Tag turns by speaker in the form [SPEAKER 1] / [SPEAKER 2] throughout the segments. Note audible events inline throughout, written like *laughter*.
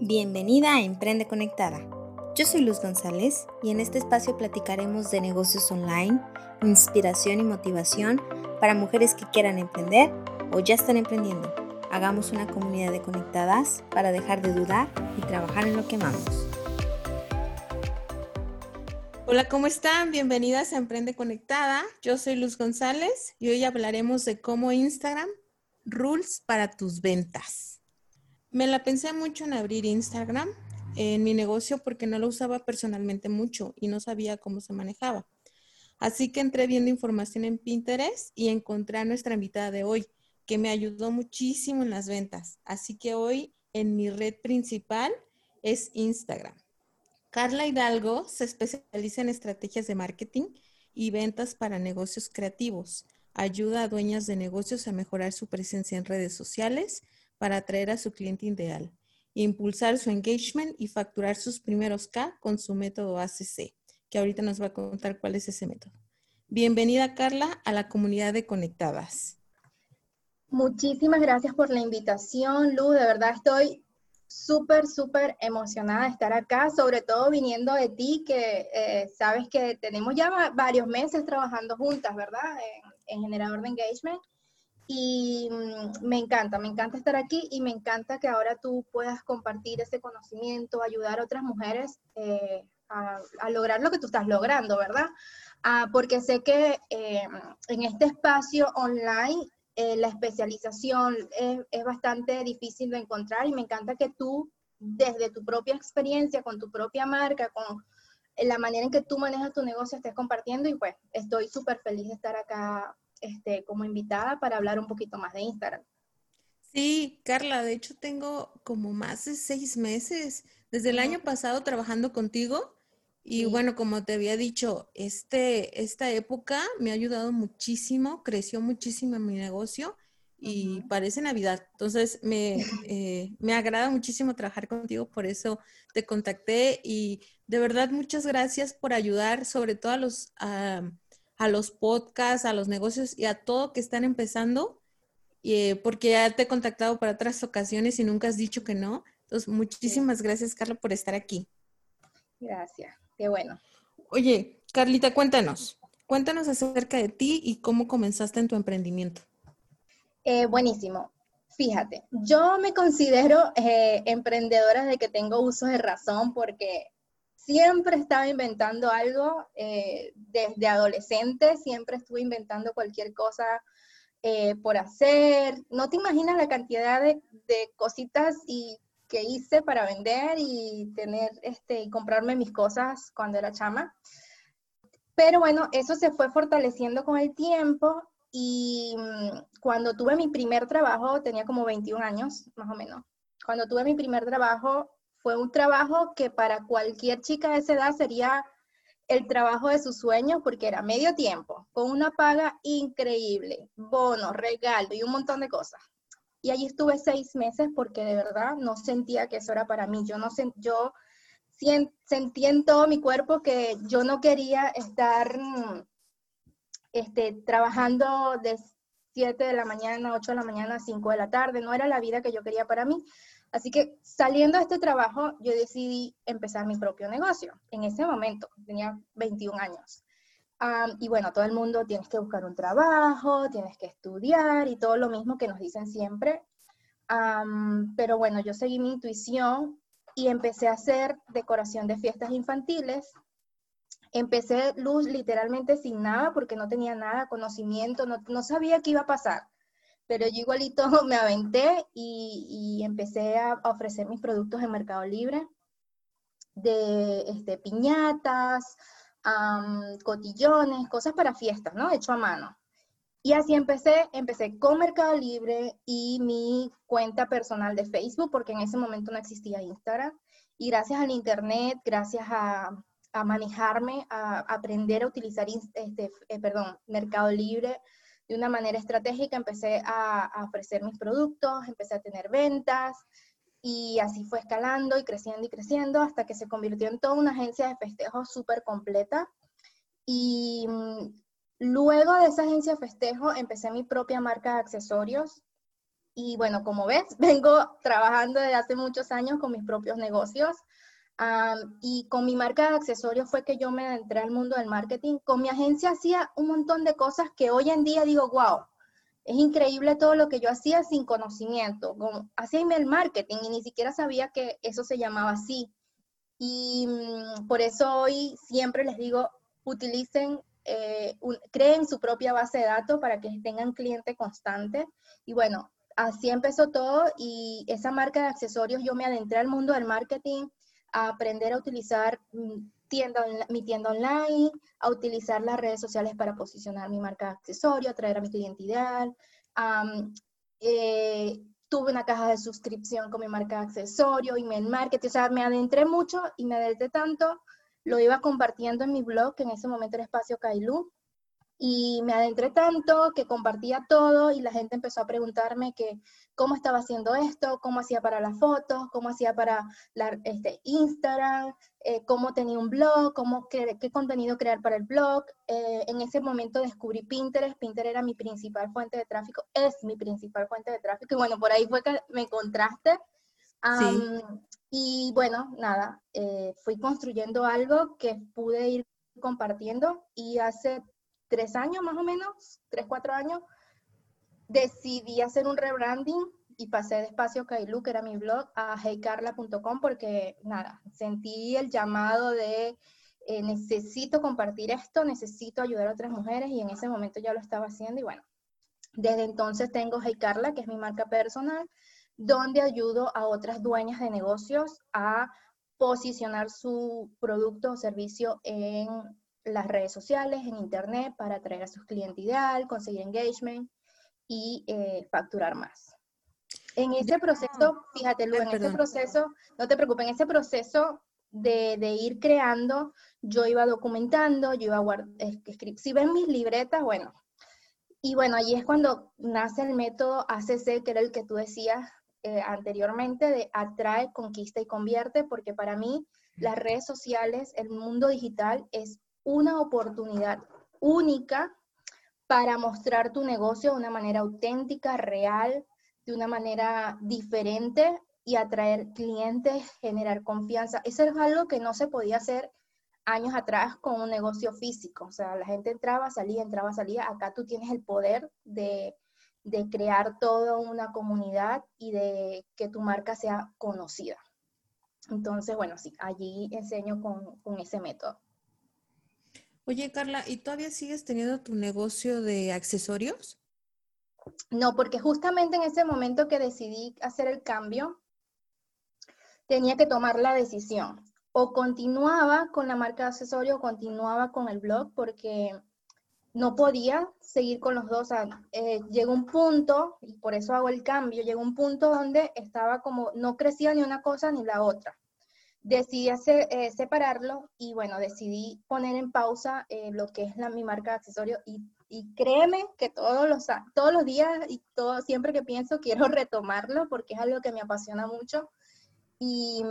[SPEAKER 1] Bienvenida a Emprende Conectada. Yo soy Luz González y en este espacio platicaremos de negocios online, inspiración y motivación para mujeres que quieran emprender o ya están emprendiendo. Hagamos una comunidad de conectadas para dejar de dudar y trabajar en lo que amamos. Hola, ¿cómo están? Bienvenidas a Emprende Conectada. Yo soy Luz González y hoy hablaremos de cómo Instagram, rules para tus ventas. Me la pensé mucho en abrir Instagram en mi negocio porque no lo usaba personalmente mucho y no sabía cómo se manejaba. Así que entré viendo información en Pinterest y encontré a nuestra invitada de hoy, que me ayudó muchísimo en las ventas. Así que hoy en mi red principal es Instagram. Carla Hidalgo se especializa en estrategias de marketing y ventas para negocios creativos. Ayuda a dueñas de negocios a mejorar su presencia en redes sociales, para atraer a su cliente ideal, impulsar su engagement y facturar sus primeros K con su método ACC, que ahorita nos va a contar cuál es ese método. Bienvenida Carla a la comunidad de Conectadas.
[SPEAKER 2] Muchísimas gracias por la invitación, Lu. De verdad estoy súper, súper emocionada de estar acá, sobre todo viniendo de ti, que eh, sabes que tenemos ya varios meses trabajando juntas, ¿verdad? en generador de engagement y mm, me encanta, me encanta estar aquí y me encanta que ahora tú puedas compartir ese conocimiento, ayudar a otras mujeres eh, a, lograr lo que tú estás logrando, ¿verdad? Ah, porque sé que eh, en este espacio online eh, la especialización es, es, bastante difícil de encontrar y me encanta que tú, desde tu propia experiencia, con tu propia marca, con la manera en que tú manejas tu negocio, estés compartiendo y pues estoy súper feliz de estar acá este, como invitada para hablar un poquito más de Instagram.
[SPEAKER 1] Sí, Carla, de hecho tengo como más de seis meses desde el año pasado trabajando contigo y bueno, como te había dicho, este, esta época me ha ayudado muchísimo, creció muchísimo mi negocio y parece Navidad. Entonces, me, *laughs* eh, me, agrada muchísimo trabajar contigo, por eso te contacté y de verdad muchas gracias por ayudar, sobre todo a los, a los podcasts, a los negocios y a todo que están empezando, eh, porque ya te he contactado para otras ocasiones y nunca has dicho que no. Entonces, muchísimas gracias, Carla, por estar aquí.
[SPEAKER 2] Gracias, qué bueno.
[SPEAKER 1] Oye, Carlita, cuéntanos, cuéntanos acerca de ti y cómo comenzaste en tu emprendimiento.
[SPEAKER 2] Eh, buenísimo. Fíjate, yo me considero eh, emprendedora de que tengo uso de razón porque siempre estaba inventando algo, eh, desde adolescente siempre estuve inventando cualquier cosa eh, por hacer. No te imaginas la cantidad de, cositas y, que hice para vender y tener, este, y comprarme mis cosas cuando era chama. Pero bueno, eso se fue fortaleciendo con el tiempo y mm, cuando tuve mi primer trabajo, tenía como 21 años, más o menos. Cuando tuve mi primer trabajo, fue un trabajo que para cualquier chica de esa edad sería el trabajo de sus sueños porque era medio tiempo, con una paga increíble, bonos, regalo y un montón de cosas. Y allí estuve seis meses porque de verdad no sentía que eso era para mí. Yo no yo sentí en todo mi cuerpo que yo no quería estar este, trabajando de 7 de la mañana, 8 de la mañana, 5 de la tarde. No era la vida que yo quería para mí. Así que saliendo de este trabajo, yo decidí empezar mi propio negocio. En ese momento, tenía 21 años. y bueno, todo el mundo tienes que buscar un trabajo, tienes que estudiar y todo lo mismo que nos dicen siempre. pero bueno, yo seguí mi intuición y empecé a hacer decoración de fiestas infantiles. Empecé luz literalmente sin nada porque no tenía nada, conocimiento, no, sabía qué iba a pasar pero yo igualito *laughs* me aventé y, empecé a, ofrecer mis productos en Mercado Libre, de este, piñatas, cotillones, cosas para fiestas, ¿no? Hecho a mano. Y así empecé, empecé con Mercado Libre y mi cuenta personal de Facebook, porque en ese momento no existía Instagram. Y gracias al Internet, gracias a, manejarme, a aprender a utilizar, este, eh, perdón, Mercado Libre, de una manera estratégica empecé a, ofrecer mis productos, empecé a tener ventas y así fue escalando y creciendo y creciendo hasta que se convirtió en toda una agencia de festejos súper completa. Y mm, luego de esa agencia de festejo empecé mi propia marca de accesorios Y bueno, como ves, *laughs* vengo trabajando desde hace muchos años con mis propios negocios. Y con mi marca de accesorios fue que yo me entré al mundo del marketing. Con mi agencia hacía un montón de cosas que hoy en día digo, wow, es increíble todo lo que yo hacía sin conocimiento. hacía email marketing y ni siquiera sabía que eso se llamaba así. Y mm, por eso hoy siempre les digo, utilicen, eh, creen su propia base de datos para que tengan cliente constante. Y bueno, así empezó todo y esa marca de accesorios yo me adentré al mundo del marketing a aprender a utilizar mm, tienda, mi tienda online, a utilizar las redes sociales para posicionar mi marca de accesorios, atraer a mi cliente ideal. Eh, tuve una caja de suscripción con mi marca de accesorio, email marketing, o sea, me adentré mucho y me adentré tanto, lo iba compartiendo en mi blog, que en ese momento era Espacio Kailú, y me adentré tanto que compartía todo y la gente empezó a preguntarme que cómo estaba haciendo esto, cómo hacía para las fotos, cómo hacía para la, este, Instagram, eh, cómo tenía un blog, cómo, qué, qué contenido crear para el blog. Eh, en ese momento descubrí Pinterest. Pinterest era mi principal fuente de tráfico, es mi principal fuente de tráfico. Y bueno, por ahí fue que me encontraste. Y bueno, nada, eh, fui construyendo algo que pude ir compartiendo y hace tres años más o menos, tres, cuatro años, decidí hacer un rebranding y pasé de Espacio Kailu, que era mi blog, a heycarla.com porque, nada, sentí el llamado de eh, necesito compartir esto, necesito ayudar a otras mujeres y en ese momento ya lo estaba haciendo y bueno, desde entonces tengo Hey Carla, que es mi marca personal, donde ayudo a otras dueñas de negocios a posicionar su producto o servicio en las redes sociales, en internet, para atraer a sus clientes ideal, conseguir engagement y eh, facturar más. En ese proceso, fíjate, Lu, en ese proceso, no te preocupes, en ese proceso de, de ir creando, yo iba documentando, yo iba guardando, si ven mis libretas, bueno, y bueno, allí es cuando nace el método ACC, que era el que tú decías eh, anteriormente, de atrae, conquista y convierte, porque para mí las redes sociales, el mundo digital es una oportunidad única para mostrar tu negocio de una manera auténtica, real, de una manera diferente y atraer clientes, generar confianza. Eso es algo que no se podía hacer años atrás con un negocio físico. O sea, la gente entraba, salía, entraba, salía. Acá tú tienes el poder de, crear toda una comunidad y de que tu marca sea conocida. Entonces, bueno, sí, allí enseño con, con ese método.
[SPEAKER 1] Oye, Carla, ¿y todavía sigues teniendo tu negocio de accesorios?
[SPEAKER 2] No, porque justamente en ese momento que decidí hacer el cambio, tenía que tomar la decisión. O continuaba con la marca de accesorio o continuaba con el blog porque no podía seguir con los dos. Eh, llegó un punto, y por eso hago el cambio, llegó un punto donde estaba como, no crecía ni una cosa ni la otra decidí eh, separarlo y bueno, decidí poner en pausa eh, lo que es la, mi marca de accesorios y, y, créeme que todos los, todos los días y todo, siempre que pienso quiero *laughs* retomarlo porque es algo que me apasiona mucho. Y,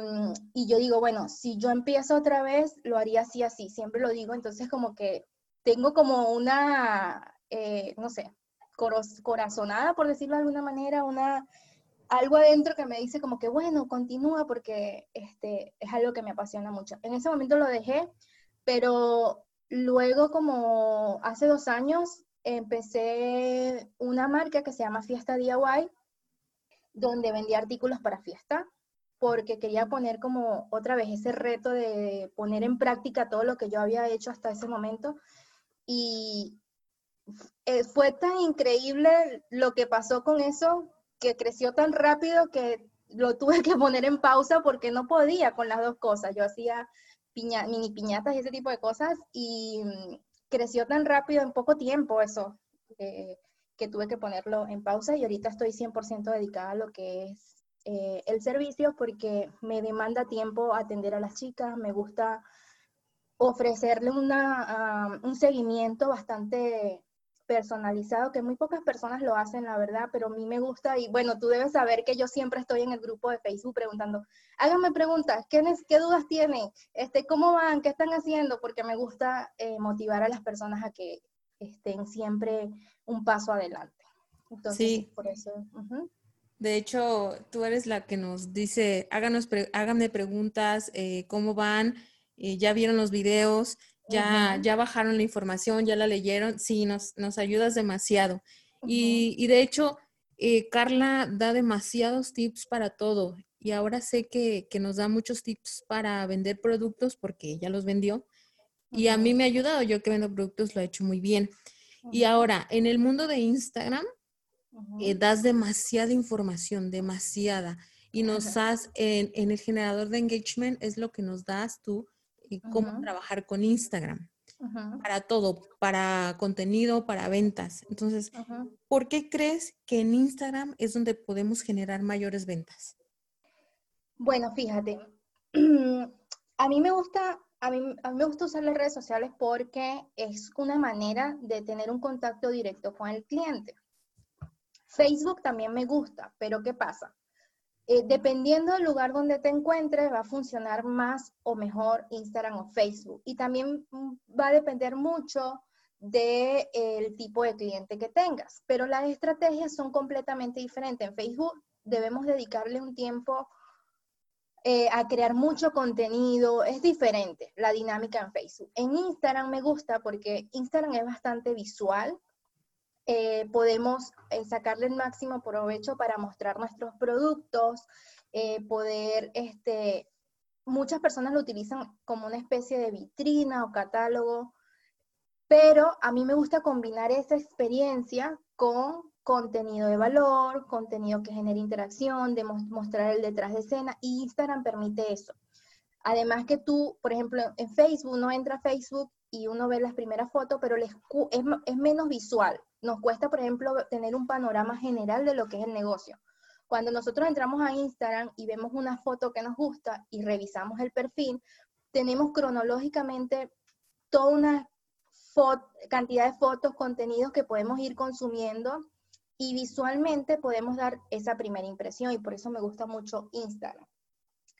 [SPEAKER 2] y, yo digo, bueno, si yo empiezo otra vez, lo haría así, así, siempre lo digo, entonces como que tengo como una, eh, no sé, corazonada, por decirlo de alguna manera, una algo adentro que me dice como que, bueno, continúa porque este, es algo que me apasiona mucho. En ese momento lo dejé, pero luego como hace dos años empecé una marca que se llama Fiesta DIY, donde vendí artículos para fiesta, porque quería poner como otra vez ese reto de poner en práctica todo lo que yo había hecho hasta ese momento. Y eh, fue tan increíble lo que pasó con eso que creció tan rápido que lo tuve que poner en pausa porque no podía con las dos cosas. Yo hacía mini piñatas y ese tipo de cosas y mm, creció tan rápido en poco tiempo eso que tuve que ponerlo en pausa y ahorita estoy 100% dedicada a lo que es eh, el servicio porque me demanda tiempo atender a las chicas, me gusta ofrecerle una, ah, un seguimiento bastante personalizado, que muy pocas personas lo hacen, la verdad, pero a mí me gusta y bueno, tú debes saber que yo siempre estoy en el grupo de Facebook preguntando, háganme preguntas, ¿qué, qué dudas tienen? Este, ¿Cómo van? ¿Qué están haciendo? Porque me gusta eh, motivar a las personas a que estén siempre un paso adelante. Entonces,
[SPEAKER 1] sí.
[SPEAKER 2] por eso.
[SPEAKER 1] De hecho, tú eres la que nos dice, háganos háganme preguntas, eh, cómo van, eh, ya vieron los videos, ya, ya bajaron la información, ya la leyeron. Sí, nos, nos ayudas demasiado. y, y, de hecho, eh, Carla da demasiados tips para todo. Y ahora sé que, que, nos da muchos tips para vender productos porque ella los vendió. Y a mí me ha ayudado, yo que vendo productos lo he hecho muy bien. Y ahora, en el mundo de Instagram, eh, das demasiada información, demasiada. Y nos *laughs* das, en, en, el generador de engagement, es lo que nos das tú, y cómo trabajar con Instagram. Para todo, para contenido, para ventas. Entonces, ¿por qué crees que en Instagram es donde podemos generar mayores ventas?
[SPEAKER 2] Bueno, fíjate, *clears throat* a mí me gusta a mí, a mí, me gusta usar las redes sociales porque es una manera de tener un contacto directo con el cliente. Facebook también me gusta, pero ¿qué pasa? Eh, dependiendo del lugar donde te encuentres, va a funcionar más o mejor Instagram o Facebook. Y también mm, va a depender mucho del tipo de cliente que tengas. Pero las estrategias son completamente diferentes. En Facebook debemos dedicarle un tiempo eh, a crear mucho contenido, es diferente la dinámica en Facebook. En Instagram me gusta porque Instagram es bastante visual, eh, podemos eh, sacarle el máximo provecho para mostrar nuestros productos, poder, este, muchas personas lo utilizan como una especie de vitrina o catálogo, pero a mí me gusta combinar esa experiencia con contenido de valor, contenido que genere interacción, de mostrar el detrás de escena, y Instagram permite eso. Además que tú, por ejemplo, en Facebook, uno entra a Facebook y uno ve las primeras fotos, pero es, es menos visual. Nos cuesta, por ejemplo, tener un panorama general de lo que es el negocio. Cuando nosotros entramos a Instagram y vemos una foto que nos gusta y revisamos el perfil, tenemos cronológicamente toda una cantidad de fotos, contenidos que podemos ir consumiendo y visualmente podemos dar esa primera impresión y por eso me gusta mucho Instagram.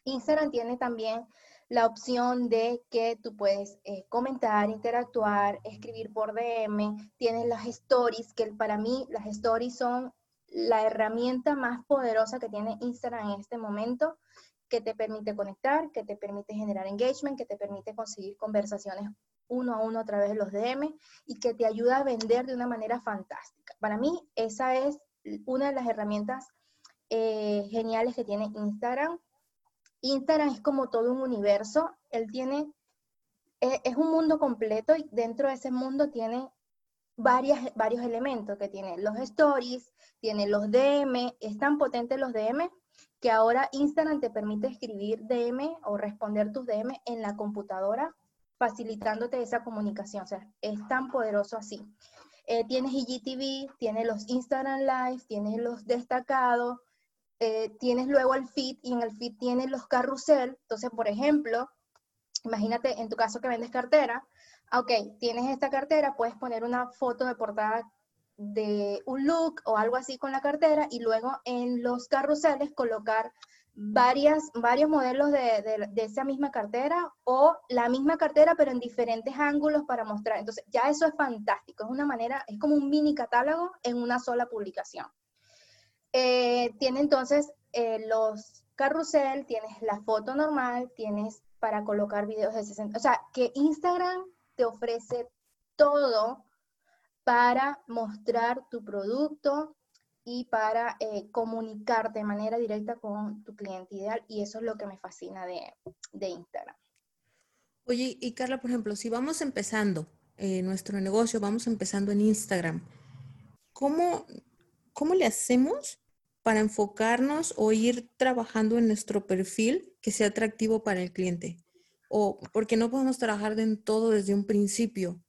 [SPEAKER 2] Instagram tiene también la opción de que tú puedes eh, comentar, interactuar, escribir por DM, tienes las stories, que para mí las stories son la herramienta más poderosa que tiene Instagram en este momento, que te permite conectar, que te permite generar engagement, que te permite conseguir conversaciones uno a uno a través de los DM y que te ayuda a vender de una manera fantástica. Para mí, esa es una de las herramientas eh, geniales que tiene Instagram. Instagram es como todo un universo, él tiene, es, un mundo completo y dentro de ese mundo tiene varias, varios elementos que tiene los stories, tiene los DM, es tan potente los DM que ahora Instagram te permite escribir DM o responder tus DM en la computadora facilitándote esa comunicación. O sea, es tan poderoso así. Eh, tienes IGTV, tienes los Instagram Live, tienes los destacados, eh, tienes luego el feed y en el feed tienes los carrusel. Entonces, por ejemplo, imagínate en tu caso que vendes cartera, ok, tienes esta cartera, puedes poner una foto de portada de un look o algo así con la cartera y luego en los carruseles colocar varias, varios modelos de, esa misma cartera o la misma cartera pero en diferentes ángulos para mostrar. Entonces ya eso es fantático, es una manera, es como un mini catálogo en una sola publicación. Eh, tiene entonces eh, los carrusel, tienes la foto normal, tienes para colocar videos de 60, o sea que Instagram te ofrece todo para mostrar tu producto, y para eh, comunicar de manera directa con tu cliente ideal y eso es lo que me fascina de, Instagram.
[SPEAKER 1] Oye, y Carla, por ejemplo, si vamos empezando eh, nuestro negocio, vamos empezando en Instagram, ¿cómo, ¿cómo le hacemos para enfocarnos o ir trabajando en nuestro perfil que sea atractivo para el cliente? O porque no podemos trabajar en todo desde un principio.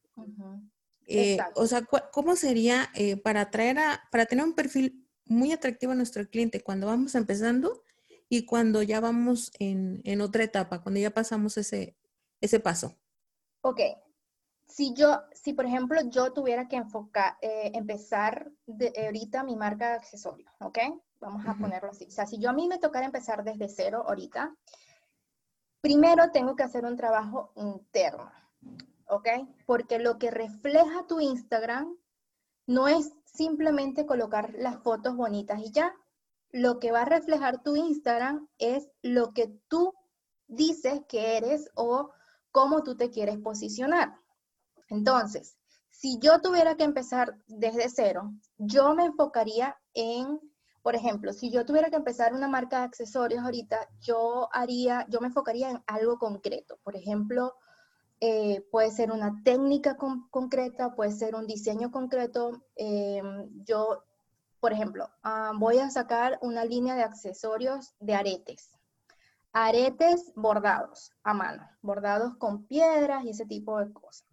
[SPEAKER 1] Eh, o sea, ¿cómo sería eh, para atraer a, para tener un perfil muy atractivo a nuestro cliente cuando vamos empezando y cuando ya vamos en, otra etapa, cuando ya pasamos ese, ese paso?
[SPEAKER 2] Ok. Si yo, si por ejemplo yo tuviera que enfocar, eh, empezar de, ahorita mi marca de accesorios, ¿ok? Vamos a ponerlo así. O sea, si yo a mí me tocara empezar desde cero ahorita, primero tengo que hacer un trabajo interno. ¿ok? Porque lo que refleja tu Instagram no es simplemente colocar las fotos bonitas y ya. lo que va a reflejar tu Instagram es lo que tú dices que eres o cómo tú te quieres posicionar. Entonces, si yo tuviera que empezar desde cero, yo me enfocaría en, por ejemplo, si yo tuviera que empezar una marca de accesorios ahorita, yo haría, yo me enfocaría en algo concreto. Por ejemplo, eh, puede ser una técnica concreta, puede ser un diseño concreto. Eh, yo, por ejemplo, ah, voy a sacar una línea de accesorios de aretes. Aretes bordados a mano, bordados con piedras y ese tipo de cosas.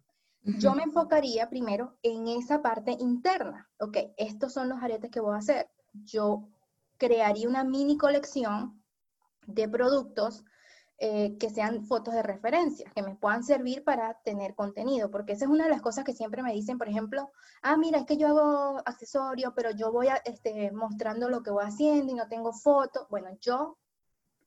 [SPEAKER 2] Yo me enfocaría primero en esa parte interna. Ok, estos son los aretes que voy a hacer. Yo crearía una mini colección de productos eh, que sean fotos de referencia, que me puedan servir para tener contenido, porque esa es una de las cosas que siempre me dicen, por ejemplo, ah, mira, es que yo hago accesorios, pero yo voy a, este, mostrando lo que voy haciendo y no tengo fotos. Bueno, yo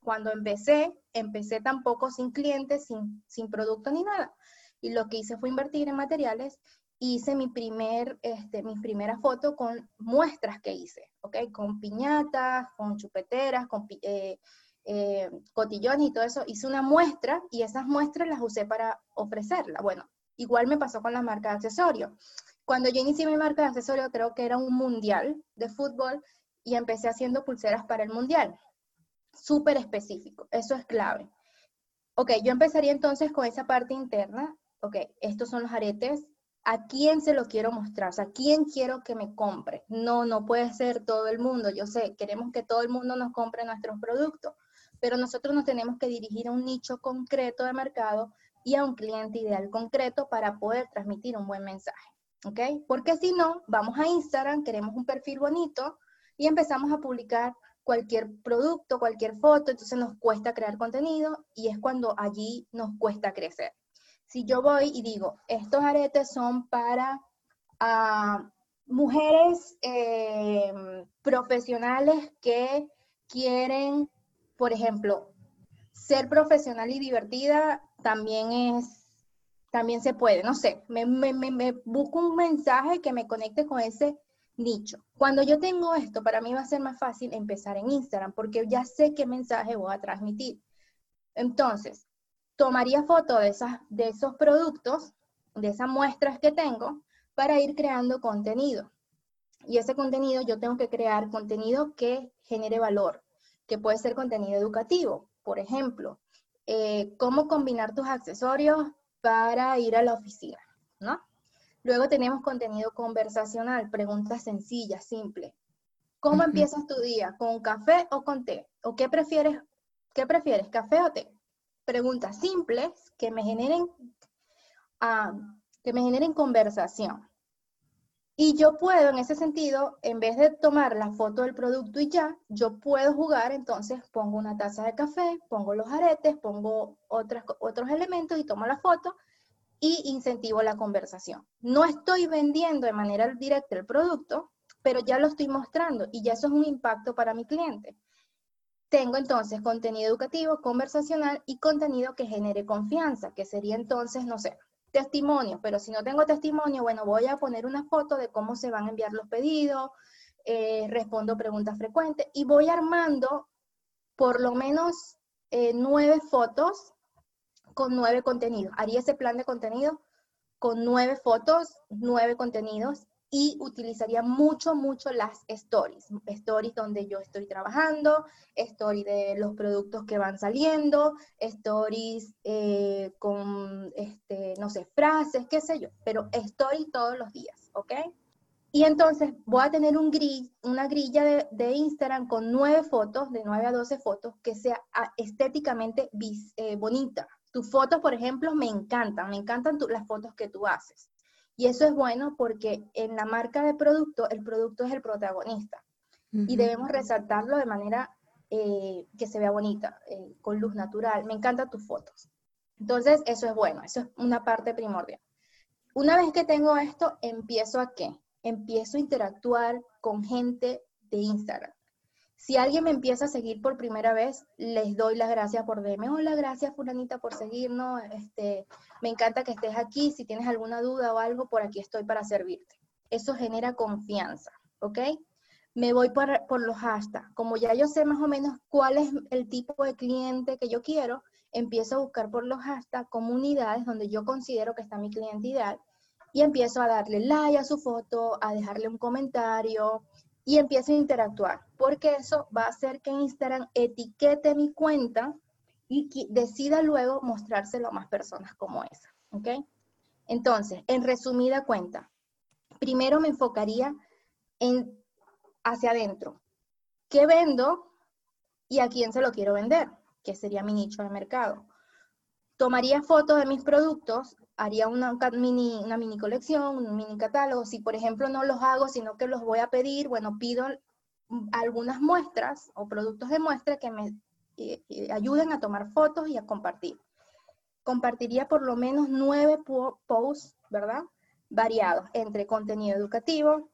[SPEAKER 2] cuando empecé, empecé tampoco sin clientes, sin, sin producto ni nada. Y lo que hice fue invertir en materiales. Hice mi primer, este, primera foto con muestras que hice, ¿ok? Con piñatas, con chupeteras, con eh, eh, cotillones y todo eso, hice una muestra y esas muestras las usé para ofrecerla. Bueno, igual me pasó con la marca de accesorios. Cuando yo inicié mi marca de accesorios, creo que era un mundial de fútbol y empecé haciendo pulseras para el mundial. Súper específico, eso es clave. Ok, yo empezaría entonces con esa parte interna. Ok, estos son los aretes. ¿A quién se lo quiero mostrar? O sea, ¿a quién quiero que me compre? No, no puede ser todo el mundo. Yo sé, queremos que todo el mundo nos compre nuestros productos pero nosotros nos tenemos que dirigir a un nicho concreto de mercado y a un cliente ideal concreto para poder transmitir un buen mensaje. ¿Ok? Porque si no, vamos a Instagram, queremos un perfil bonito y empezamos a publicar cualquier producto, cualquier foto, entonces nos cuesta crear contenido y es cuando allí nos cuesta crecer. Si yo voy y digo, estos aretes son para ah, mujeres eh, profesionales que quieren por ejemplo, ser profesional y divertida también es, también se puede, no sé, me, busco un mensaje que me conecte con ese nicho. Cuando yo tengo esto, para mí va a ser más fácil empezar en Instagram porque ya sé qué mensaje voy a transmitir. Entonces, tomaría foto de, esas, de esos productos, de esas muestras que tengo, para ir creando contenido. Y ese contenido yo tengo que crear contenido que genere valor, que puede ser contenido educativo. Por ejemplo, eh, cómo combinar tus accesorios para ir a la oficina, ¿no? Luego tenemos contenido conversacional, preguntas sencillas, simples. ¿Cómo empiezas tu día? ¿Con café o con té? ¿O qué prefieres? ¿Qué prefieres, café o té? Preguntas simples que me generen, ah, que me generen conversación. Y yo puedo, en ese sentido, en vez de tomar la foto del producto y ya, yo puedo jugar, entonces pongo una taza de café, pongo los aretes, pongo otras, otros elementos y tomo la foto y incentivo la conversación. No estoy vendiendo de manera directa el producto, pero ya lo estoy mostrando y ya eso es un impacto para mi cliente. Tengo entonces contenido educativo, conversacional y contenido que genere confianza, que sería entonces, no sé, testimonio, pero si no tengo testimonio, bueno, voy a poner una foto de cómo se van a enviar los pedidos, eh, respondo preguntas frecuentes y voy armando por lo menos eh, nueve fotos con nueve contenidos. Haría ese plan de contenido con nueve fotos, nueve contenidos y utilizaría mucho, mucho las stories. Stories donde yo estoy trabajando, stories de los productos que van saliendo, stories eh, con, este, no sé, frases, qué sé yo, pero stories todos los días, ¿ok? Y entonces voy a tener un gris, una grilla de, Instagram con nueve fotos, de nueve a doce fotos, que sea ah, estéticamente eh, bonita. Tus fotos, por ejemplo, me encantan, me encantan las fotos que tú haces. Y eso es bueno porque en la marca de producto, el producto es el protagonista. Y debemos resaltarlo de manera eh, que se vea bonita, eh, con luz natural. Me encantan tus fotos. Entonces, eso es bueno, eso es una parte primordial. Una vez que tengo esto, empiezo a qué? Empiezo a interactuar con gente de Instagram. Si alguien me empieza a seguir por primera vez, les doy las gracias por verme. Hola, gracias Fulanita por seguirnos. Este, me encanta que estés aquí. Si tienes alguna duda o algo, por aquí estoy para servirte. Eso genera confianza, ¿ok? me voy por, por los hashtags. Como ya yo sé más o menos cuál es el tipo de cliente que yo quiero, empiezo a buscar por los hashtags comunidades donde yo considero que está mi cliente y empiezo a darle like a su foto, a dejarle un comentario y empiezo a interactuar, porque eso va a hacer que Instagram etiquete mi cuenta y decida luego mostrárselo a más personas como esa, ¿ok? Entonces, en resumida cuenta, primero me enfocaría en hacia adentro. ¿Qué vendo y a quién se lo quiero vender? Que sería mi nicho de mercado. Tomaría fotos de mis productos, haría una mini, una mini colección, un mini catálogo. Si, por ejemplo, no los hago, sino que los voy a pedir, bueno, pido algunas muestras o productos de muestra que me ayuden a tomar fotos y a compartir. Compartiría por lo menos nueve posts, ¿verdad? Variados entre contenido educativo,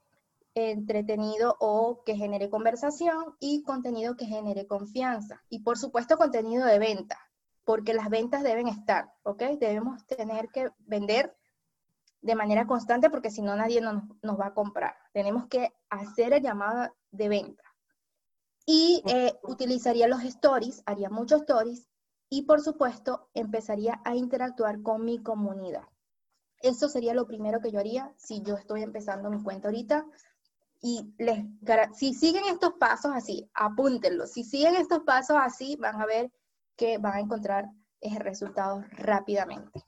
[SPEAKER 2] entretenido o que genere conversación y contenido que genere confianza. Y por supuesto contenido de venta, porque las ventas deben estar, ¿ok? Debemos tener que vender de manera constante porque si no nadie nos, va a comprar. Tenemos que hacer el llamado de venta. Y eh, utilizaría los stories, haría muchos stories y por supuesto empezaría a interactuar con mi comunidad. Eso sería lo primero que yo haría si yo estoy empezando mi cuenta ahorita y les, si siguen estos pasos así, apúntenlo. Si siguen estos pasos así, van a ver que van a encontrar resultados rápidamente.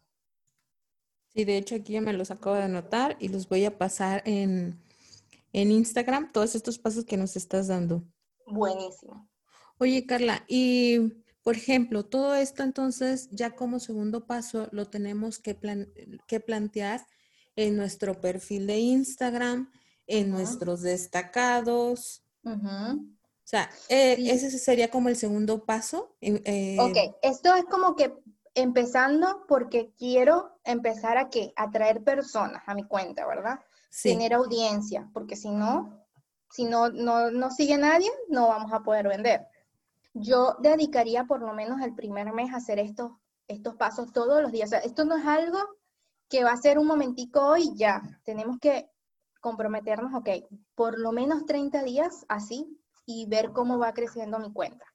[SPEAKER 1] Sí, de hecho aquí ya me los acabo de anotar y los voy a pasar en, en Instagram, todos estos pasos que nos estás dando.
[SPEAKER 2] Buenísimo.
[SPEAKER 1] Oye, Carla, y por ejemplo, todo esto entonces ya como segundo paso lo tenemos que, que plantear en nuestro perfil de Instagram, en nuestros destacados. O sea, eh, ese sería como el segundo paso.
[SPEAKER 2] Eh, ok, esto es como que empezando porque quiero empezar a qué? Atraer personas a mi cuenta, ¿verdad? Tener audiencia, porque si no, si no, no, no sigue nadie, no vamos a poder vender. Yo dedicaría por lo menos el primer mes a hacer estos, estos pasos todos los días. O sea, esto no es algo que va a ser un momentico hoy ya. Tenemos que comprometernos, ok, por lo menos 30 días así y ver cómo va creciendo mi cuenta.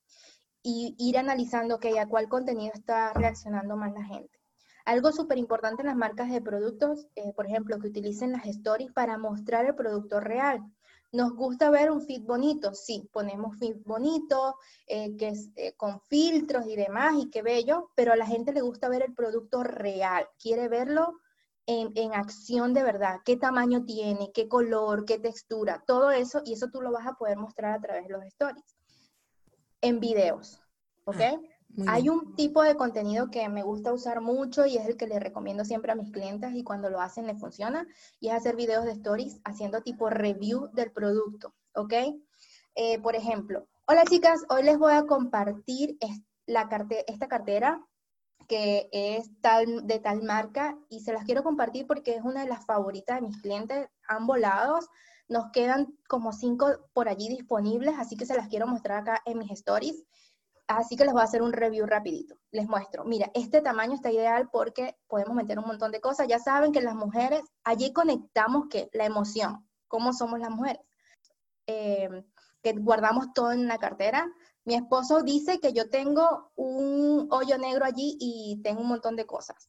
[SPEAKER 2] Y ir analizando, ok, a cuál contenido está reaccionando más la gente. Algo súper importante en las marcas de productos, eh, por ejemplo, que utilicen las stories para mostrar el producto real. Nos gusta ver un feed bonito, sí, ponemos feed bonito, eh, que es eh, con filtros y demás, y qué bello, pero a la gente le gusta ver el producto real, quiere verlo en, acción de verdad, qué tamaño tiene, qué color, qué textura, todo eso, y eso tú lo vas a poder mostrar a través de los stories. En videos, ¿ok? Ah, Hay un tipo de contenido que me gusta usar mucho y es el que le recomiendo siempre a mis clientes y cuando lo hacen les funciona, y es hacer videos de stories haciendo tipo review del producto, ¿ok? Eh, por ejemplo, hola chicas, hoy les voy a compartir la esta cartera que es tal, de tal marca y se las quiero compartir porque es una de las favoritas de mis clientes, han volado, nos quedan como cinco por allí disponibles, así que se las quiero mostrar acá en mis stories. Así que les voy a hacer un review rapidito. Les muestro. Mira, este tamaño está ideal porque podemos meter un montón de cosas. Ya saben que las mujeres, allí conectamos que la emoción, cómo somos las mujeres. Eh, que guardamos todo en la cartera, mi esposo dice que yo tengo un hoyo negro allí y tengo un montón de cosas.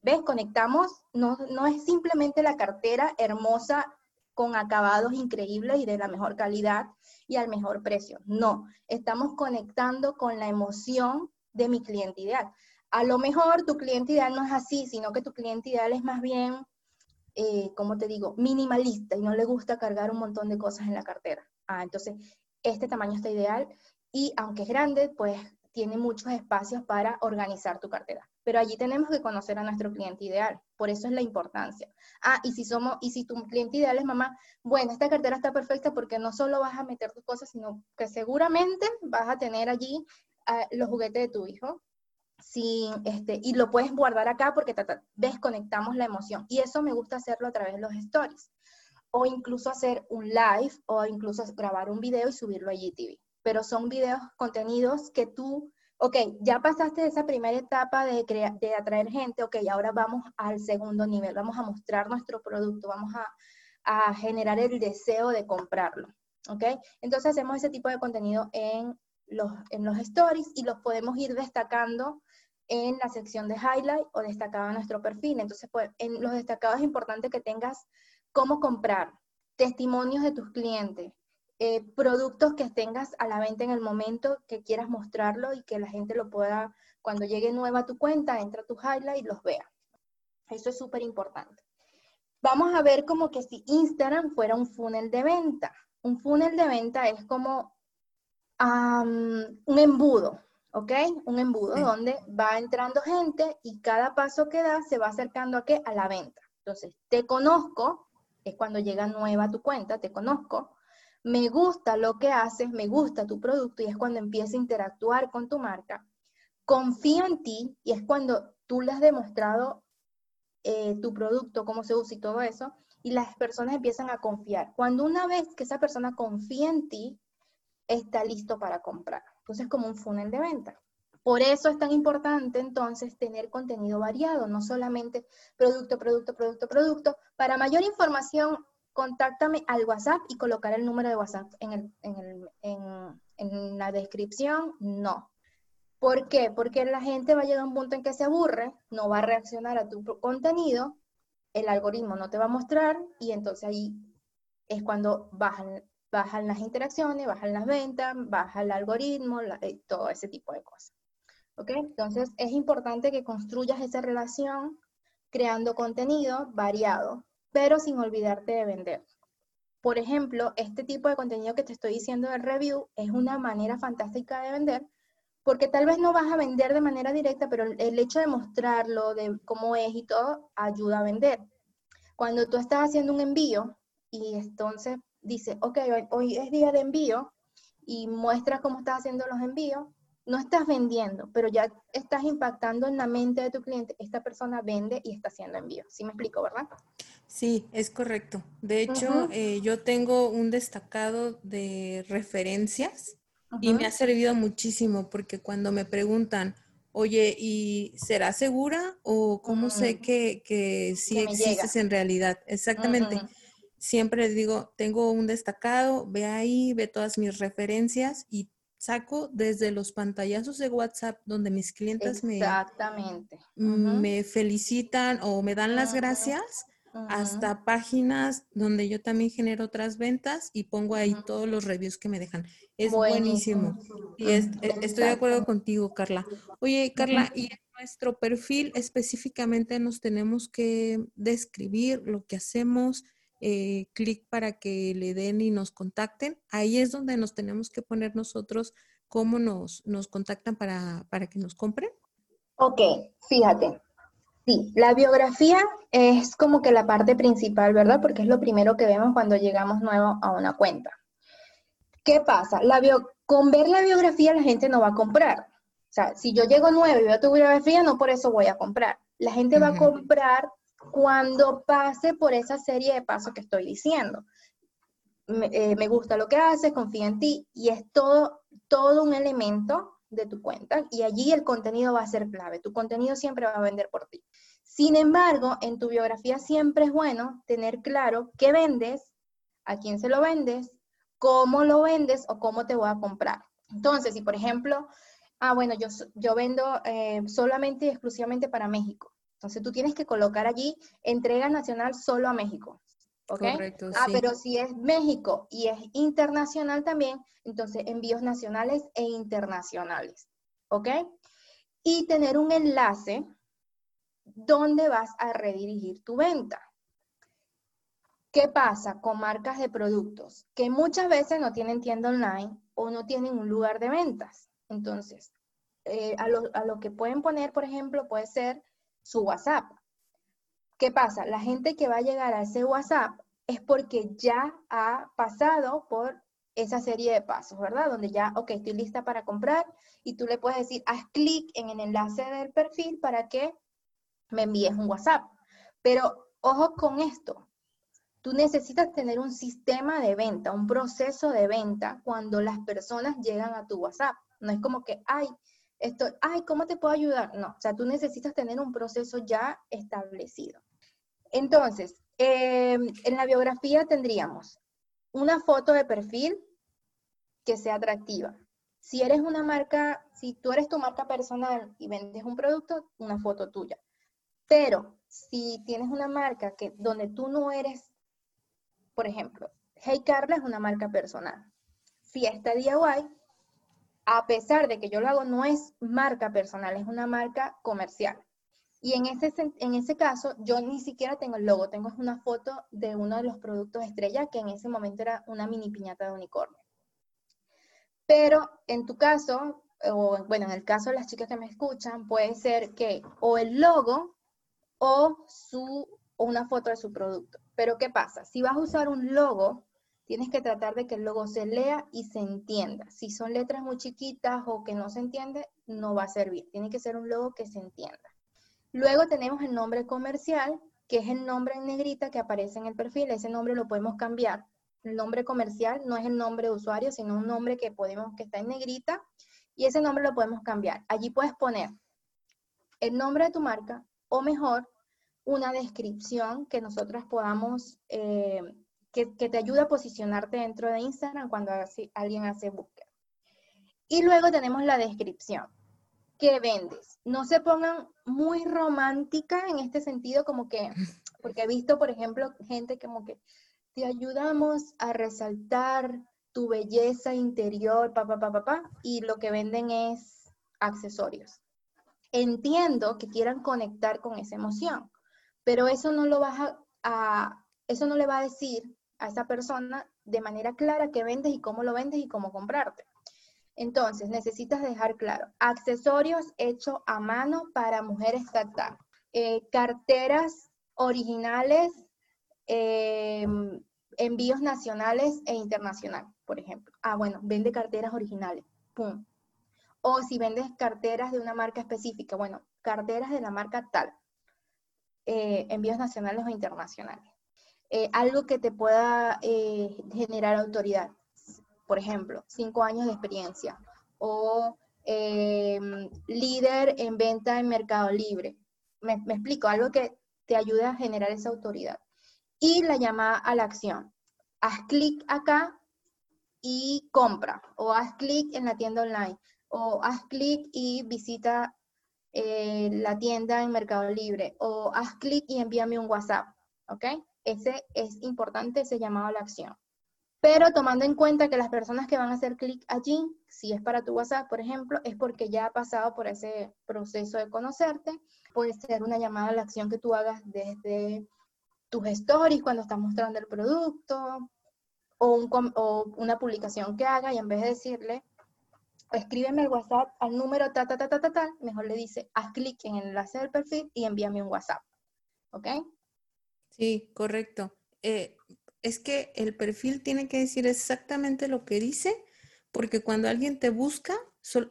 [SPEAKER 2] ¿Ves? Conectamos, no, no es simplemente la cartera hermosa con acabados increíbles y de la mejor calidad y al mejor precio. No, estamos conectando con la emoción de mi cliente ideal. A lo mejor tu cliente ideal no es así, sino que tu cliente ideal es más bien, eh, como te digo, minimalista y no le gusta cargar un montón de cosas en la cartera. Ah, entonces, este tamaño está ideal y aunque es grande, pues tiene muchos espacios para organizar tu cartera. Pero allí tenemos que conocer a nuestro cliente ideal. Por eso es la importancia. Ah, y si somos, y si tu cliente ideal es mamá, bueno, esta cartera está perfecta porque no solo vas a meter tus cosas, sino que seguramente vas a tener allí ah, los juguetes de tu hijo. Sin, este, y lo puedes guardar acá porque desconectamos la emoción. Y eso me gusta hacerlo a través de los stories. O incluso hacer un live o incluso grabar un video y subirlo a GTV pero son videos, contenidos que tú, ok, ya pasaste esa primera etapa de, de atraer gente, ok, ahora vamos al segundo nivel, vamos a mostrar nuestro producto, vamos a, a generar el deseo de comprarlo. ¿ok? Entonces hacemos ese tipo de contenido en los, en los stories y los podemos ir destacando en la sección de highlight o destacado en nuestro perfil. Entonces, pues, en los destacados es importante que tengas cómo comprar, testimonios de tus clientes, eh, productos que tengas a la venta en el momento que quieras mostrarlo y que la gente lo pueda, cuando llegue nueva a tu cuenta, entra a tu highlight y los vea. Eso es súper importante. Vamos a ver como que si Instagram fuera un funnel de venta. Un funnel de venta es como un embudo, ¿ok? Un embudo donde va entrando gente y cada paso que da se va acercando a qué? A la venta. Entonces, te conozco, es cuando llega nueva a tu cuenta, te conozco, me gusta lo que haces, me gusta tu producto y es cuando empieza a interactuar con tu marca. Confío en ti y es cuando tú le has demostrado eh, tu producto, cómo se usa y todo eso, y las personas empiezan a confiar. Cuando una vez que esa persona confía en ti, está listo para comprar. Entonces, como un funnel de venta. Por eso es tan importante entonces tener contenido variado, no solamente producto, producto, producto, producto. Para mayor información, contáctame al WhatsApp y colocar el número de WhatsApp en, el, en, el, en, la descripción. No. ¿Por qué? Porque la gente va a llegar a un punto en que se aburre, no va a reaccionar a tu contenido, el algoritmo no te va a mostrar y entonces ahí es cuando bajan bajan las interacciones, bajan las ventas, baja el algoritmo, eh, todo ese tipo de cosas. ¿Ok? Entonces es importante que construyas esa relación creando contenido variado, pero sin olvidarte de vender. Por ejemplo, este tipo de contenido que te estoy diciendo del review es una manera fantástica de vender, porque tal vez no vas a vender de manera directa, pero el hecho de mostrarlo, de cómo es y todo, ayuda a vender. Cuando tú estás haciendo un envío y entonces dice, ok, hoy, es día de envío y muestras cómo estás haciendo los envíos, no estás vendiendo, pero ya estás impactando en la mente de tu cliente. Esta persona vende y está haciendo envío. ¿Sí me explico, verdad?
[SPEAKER 1] Sí, es correcto. De hecho, eh, yo tengo un destacado de referencias y me ha servido muchísimo porque cuando me preguntan, oye, ¿y será segura o cómo sé que, que sí existes en realidad? Exactamente. Siempre les digo, tengo un destacado, ve ahí, ve todas mis referencias y saco desde los pantallazos de WhatsApp donde mis clientes me, me felicitan o me dan las gracias, hasta páginas donde yo también genero otras ventas y pongo ahí todos los reviews que me dejan. Es buenísimo. Y e, estoy de acuerdo contigo, Carla. Oye, Carla, y en nuestro perfil específicamente nos tenemos que describir lo que hacemos, eh, clic para que le den y nos contacten. Ahí es donde nos tenemos que poner nosotros cómo nos, nos contactan para, para que nos compren.
[SPEAKER 2] Ok, fíjate. Sí, la biografía es como que la parte principal, ¿verdad? Porque es lo primero que vemos cuando llegamos nuevo a una cuenta. ¿Qué pasa? La bio con ver la biografía la gente no va a comprar. O sea, si yo llego nuevo y veo tu biografía, no por eso voy a comprar. La gente va a comprar cuando pase por esa serie de pasos que estoy diciendo. Eh, me, gusta lo que haces, confío en ti y es todo, todo un elemento de tu cuenta y allí el contenido va a ser clave. Tu contenido siempre va a vender por ti. Sin embargo, en tu biografía siempre es bueno tener claro qué vendes, a quién se lo vendes, cómo lo vendes o cómo te voy a comprar. Entonces, si por ejemplo, ah, bueno, yo, yo vendo eh, solamente y exclusivamente para México. Entonces tú tienes que colocar allí entrega nacional solo a México. ¿Ok? Correcto, ah, pero si es México y es internacional también, entonces envíos nacionales e internacionales. ¿Ok? Y tener un enlace donde vas a redirigir tu venta. ¿Qué pasa con marcas de productos? Que muchas veces no tienen tienda online o no tienen un lugar de ventas. Entonces, eh, a, lo, a, lo, que pueden poner, por ejemplo, puede ser su WhatsApp. ¿Qué pasa? La gente que va a llegar a ese WhatsApp es porque ya ha pasado por esa serie de pasos, ¿verdad? Donde ya, ok, estoy lista para comprar y tú le puedes decir, haz clic en el enlace del perfil para que me envíes un WhatsApp. Pero ojo con esto, tú necesitas tener un sistema de venta, un proceso de venta cuando las personas llegan a tu WhatsApp. No es como que, ay, esto, ay, ¿cómo te puedo ayudar? No, o sea, tú necesitas tener un proceso ya establecido. Entonces, em, en la biografía tendríamos una foto de perfil que sea atractiva. Si eres una marca, si tú eres tu marca personal y vendes un producto, una foto tuya. Pero si tienes una marca que donde tú no eres, por ejemplo, Hey Carla es una marca personal. Fiesta DIY, a pesar de que yo lo hago, no es marca personal, es una marca comercial. Y en ese, en ese caso, yo ni siquiera tengo el logo, tengo una foto de uno de los productos estrella, que en ese momento era una mini piñata de unicornio. Pero en tu caso, o bueno, en el caso de las chicas que me escuchan, puede ser que o el logo o, su, o una foto de su producto. Pero ¿qué pasa? Si vas a usar un logo, tienes que tratar de que el logo se lea y se entienda. Si son letras muy chiquitas o que no se entiende, no va a servir. Tiene que ser un logo que se entienda. Luego tenemos el nombre comercial, que es el nombre en negrita que aparece en el perfil. Ese nombre lo podemos cambiar. El nombre comercial no es el nombre de usuario, sino un nombre que podemos que está en negrita y ese nombre lo podemos cambiar. Allí puedes poner el nombre de tu marca o mejor una descripción que nosotros podamos, eh, que, que, te ayude a posicionarte dentro de Instagram cuando alguien hace búsqueda. Y luego tenemos la descripción que vendes. No se pongan muy romántica en este sentido, como que, *laughs* porque he visto, por ejemplo, gente como que te ayudamos a resaltar tu belleza interior, papá, papá, papá, y lo que venden es accesorios. Entiendo que quieran conectar con esa emoción, pero eso no lo vas a, a eso no le va a decir a esa persona de manera clara qué vendes y cómo lo vendes y cómo comprarte. Entonces, necesitas dejar claro, accesorios hechos a mano para mujeres tata, eh, carteras originales, em, envíos nacionales e internacionales, por ejemplo. Ah, bueno, vende carteras originales, pum. O si vendes carteras de una marca específica, bueno, carteras de la marca tal, eh, envíos nacionales o internacionales. Eh, algo que te pueda generar autoridad por ejemplo, cinco años de experiencia o em, líder en venta en Mercado Libre. Me, explico, algo que te ayude a generar esa autoridad. Y la llamada a la acción. Haz clic acá y compra, o haz clic en la tienda online, o haz clic y visita eh, la tienda en Mercado Libre, o haz clic y envíame un WhatsApp, ¿ok? Ese es importante, ese llamado a la acción. Pero tomando en cuenta que las personas que van a hacer clic allí, si es para tu WhatsApp, por ejemplo, es porque ya ha pasado por ese proceso de conocerte. Puede ser una llamada a la acción que tú hagas desde tus stories cuando estás mostrando el producto o, una publicación que haga y en vez de decirle, escríbeme el WhatsApp al número ta, ta, ta, ta, ta, ta, mejor le dice, haz clic en el enlace del perfil y envíame un WhatsApp. ¿Ok?
[SPEAKER 1] Sí, correcto. Eh, es que el perfil tiene que decir exactamente lo que dice, porque cuando alguien te busca,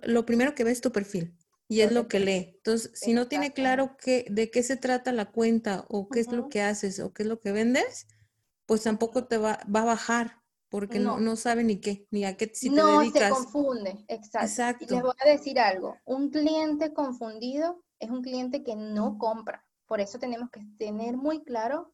[SPEAKER 1] lo primero que ve es tu perfil y es lo que lee. Entonces, si no tiene claro qué, de qué se trata la cuenta o qué es lo que haces o qué es lo que vendes, pues tampoco te va, va a bajar porque no. no, sabe ni qué, ni a qué si te dedicas.
[SPEAKER 2] No, se confunde, exacto. exacto. Y les voy a decir algo, un cliente confundido es un cliente que no compra. Por eso tenemos que tener muy claro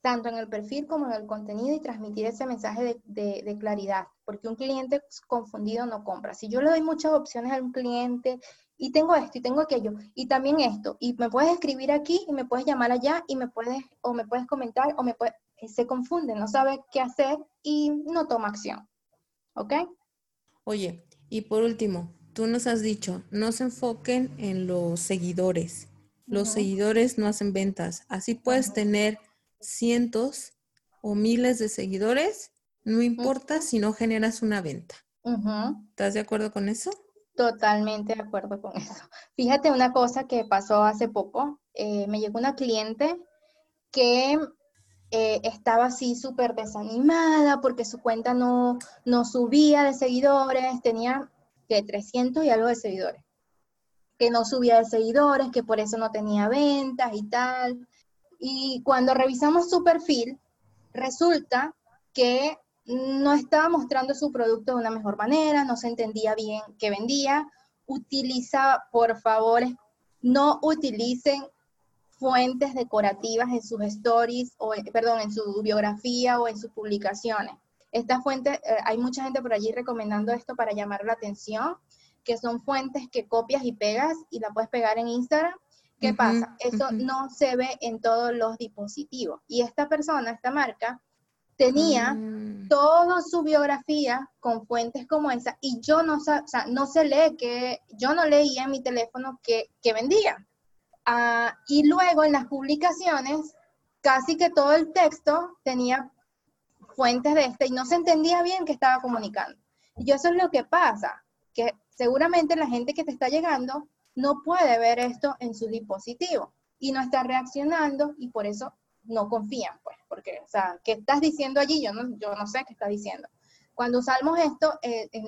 [SPEAKER 2] tanto en el perfil como en el contenido y transmitir ese mensaje de, claridad, porque un cliente confundido no compra. Si yo le doy muchas opciones a un cliente y tengo esto y tengo aquello y también esto, y me puedes escribir aquí y me puedes llamar allá y me puedes o me puedes comentar o me puede, se confunde, no sabe qué hacer y no toma acción. ¿Ok?
[SPEAKER 1] Oye, y por último, tú nos has dicho, no se enfoquen en los seguidores. Los seguidores no hacen ventas. Así puedes tener cientos o miles de seguidores, no importa si no generas una venta. ¿Estás de acuerdo con eso?
[SPEAKER 2] Totalmente de acuerdo con eso. Fíjate una cosa que pasó hace poco. Eh, me llegó una cliente que eh, estaba así súper desanimada porque su cuenta no, no subía de seguidores, tenía que 300 y algo de seguidores, que no subía de seguidores, que por eso no tenía ventas y tal. Y cuando revisamos su perfil, resulta que no estaba mostrando su producto de una mejor manera, no se entendía bien qué vendía. Utiliza, por favor, no utilicen fuentes decorativas en sus stories, o perdón, en su biografía o en sus publicaciones. Esta fuente, eh, hay mucha gente por allí recomendando esto para llamar la atención, que son fuentes que copias y pegas y la puedes pegar en Instagram. ¿Qué pasa? Eso no se ve en todos los dispositivos. Y esta persona, esta marca, tenía mm. toda su biografía con fuentes como esa y yo no, o sea, no se lee que, yo no leía en mi teléfono que, que vendía. Ah, y luego en las publicaciones, casi que todo el texto tenía fuentes de este y no se entendía bien qué estaba comunicando. Y eso es lo que pasa, que seguramente la gente que te está llegando no puede ver esto en su dispositivo y no está reaccionando y por eso no confían, pues, porque, o sea, ¿qué estás diciendo allí? Yo no, yo no sé qué estás diciendo. Cuando usamos esto eh, en,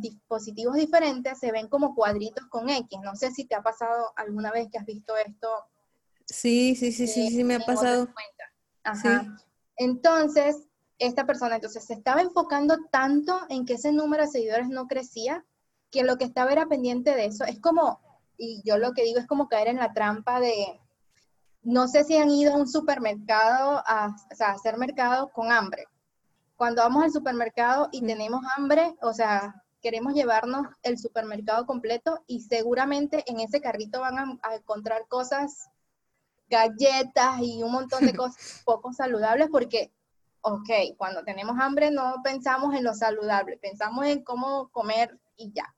[SPEAKER 2] dispositivos diferentes, se ven como cuadritos con X. No sé si te ha pasado alguna vez que has visto esto.
[SPEAKER 1] Sí, sí, sí, sí, sí, me ha pasado.
[SPEAKER 2] Ajá. Entonces, esta persona entonces se estaba enfocando tanto en que ese número de seguidores no crecía, que lo que estaba era pendiente de eso. Es como, y yo lo que digo es como caer en la trampa de, no sé si han ido a un supermercado a, hacer mercado con hambre. Cuando vamos al supermercado y tenemos hambre, o sea, queremos llevarnos el supermercado completo y seguramente en ese carrito van a, a encontrar cosas, galletas y un montón de *laughs* cosas poco saludables porque, ok, cuando tenemos hambre no pensamos en lo saludable, pensamos en cómo comer y ya.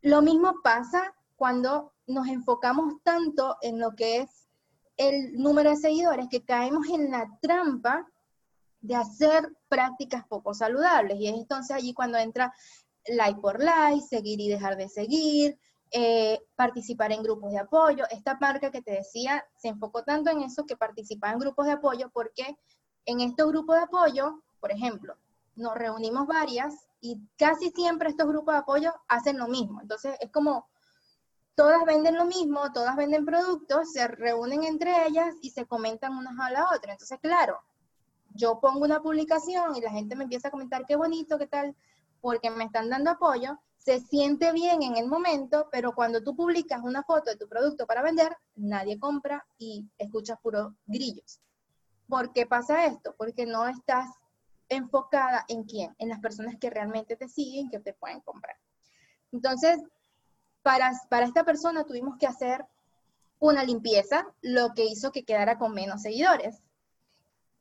[SPEAKER 2] Lo mismo pasa cuando nos enfocamos tanto en lo que es el número de seguidores que caemos en la trampa de hacer prácticas poco saludables. Y es entonces allí cuando entra like por like, seguir y dejar de seguir, eh, participar en grupos de apoyo. Esta marca que te decía se enfocó tanto en eso que participaba en grupos de apoyo porque en estos grupos de apoyo, por ejemplo, nos reunimos varias y casi siempre estos grupos de apoyo hacen lo mismo. Entonces es como todas venden lo mismo, todas venden productos, se reúnen entre ellas y se comentan unas a la otra. Entonces, claro, yo pongo una publicación y la gente me empieza a comentar qué bonito, qué tal, porque me están dando apoyo, se siente bien en el momento, pero cuando tú publicas una foto de tu producto para vender, nadie compra y escuchas puros grillos. ¿Por qué pasa esto? Porque no estás enfocada en quién, en las personas que realmente te siguen, que te pueden comprar. Entonces, para, esta persona tuvimos que hacer una limpieza, lo que hizo que quedara con menos seguidores.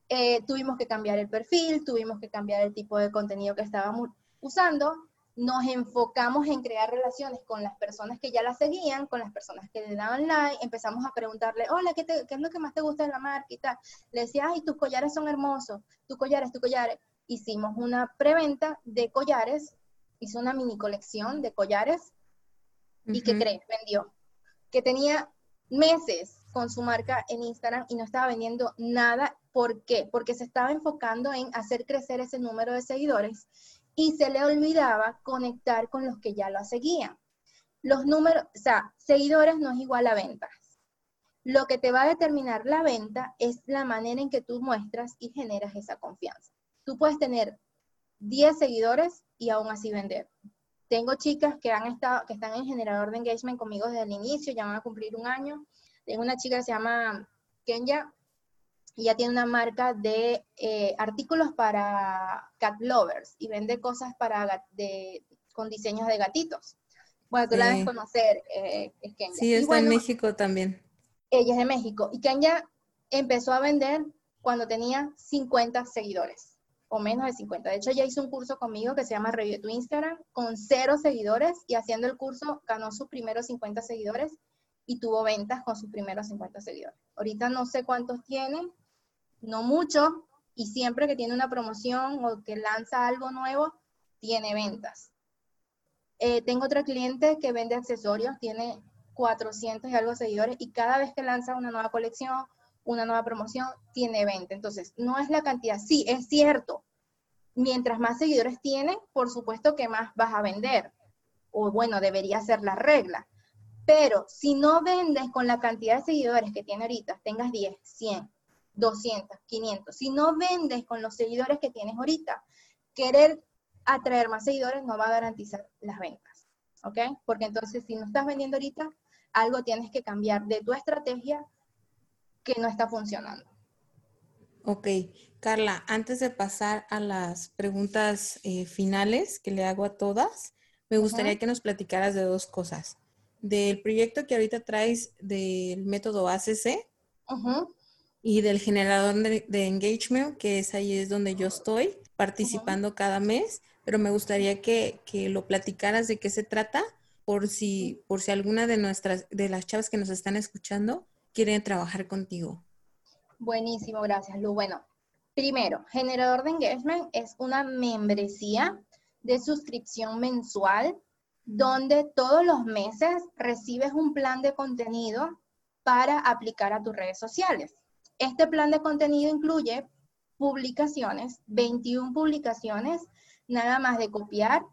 [SPEAKER 2] Eh, tuvimos que cambiar el perfil, tuvimos que cambiar el tipo de contenido que estábamos usando, nos enfocamos en crear relaciones con las personas que ya la seguían, con las personas que le daban like, empezamos a preguntarle, hola, ¿qué, ¿qué, es lo que más te gusta de la marca y tal? Le decía, ay, tus collares son hermosos, tus collares, tus collares. Hicimos una preventa de collares, hizo una mini colección de collares ¿Y qué crees? Vendió. Que tenía meses con su marca en Instagram y no estaba vendiendo nada. ¿Por qué? Porque se estaba enfocando en hacer crecer ese número de seguidores y se le olvidaba conectar con los que ya lo seguían. Los números, o sea, seguidores no es igual a ventas. Lo que te va a determinar la venta es la manera en que tú muestras y generas esa confianza. Tú puedes tener 10 seguidores y aún así vender. Tengo chicas que han estado, que están en generador de engagement conmigo desde el inicio, ya van a cumplir un año. Tengo una chica que se llama Kenya, y ya tiene una marca de eh, artículos para cat lovers y vende cosas para de, con diseños de gatitos. Bueno, tú la debes conocer,
[SPEAKER 1] eh, es Kenya. Sí, está en México también.
[SPEAKER 2] Ella es de México. Y Kenya empezó a vender cuando tenía 50 seguidores o menos de 50. De hecho, ella hizo un curso conmigo que se llama Review tu Instagram con cero seguidores y haciendo el curso ganó sus primeros 50 seguidores y tuvo ventas con sus primeros 50 seguidores. Ahorita no sé cuántos tienen, no mucho, y siempre que tiene una promoción o que lanza algo nuevo, tiene ventas. Eh, tengo otra cliente que vende accesorios, tiene 400 y algo seguidores y cada vez que lanza una nueva colección una nueva promoción, tiene 20. Entonces, no es la cantidad. Sí, es cierto. Mientras más seguidores tiene, por supuesto que más vas a vender. O bueno, debería ser la regla. Pero si no vendes con la cantidad de seguidores que tiene ahorita, tengas 10, 100, 200, 500, si no vendes con los seguidores que tienes ahorita, querer atraer más seguidores no va a garantizar las ventas. ¿Ok? Porque entonces si no estás vendiendo ahorita, algo tienes que cambiar de tu estrategia que no está funcionando.
[SPEAKER 1] Ok, Carla, antes de pasar a las preguntas eh, finales que le hago a todas, me gustaría que nos platicaras de dos cosas. Del proyecto que ahorita traes del método ACC y del generador de, engagement, que es ahí es donde yo estoy participando cada mes, pero me gustaría que, que, lo platicaras de qué se trata por si, por si alguna de nuestras, de las chavas que nos están escuchando quieren trabajar contigo.
[SPEAKER 2] Buenísimo, gracias, Lu. Bueno, primero, generador de engagement es una membresía de suscripción mensual donde todos los meses recibes un plan de contenido para aplicar a tus redes sociales. Este plan de contenido incluye publicaciones, 21 publicaciones, nada más de copiar,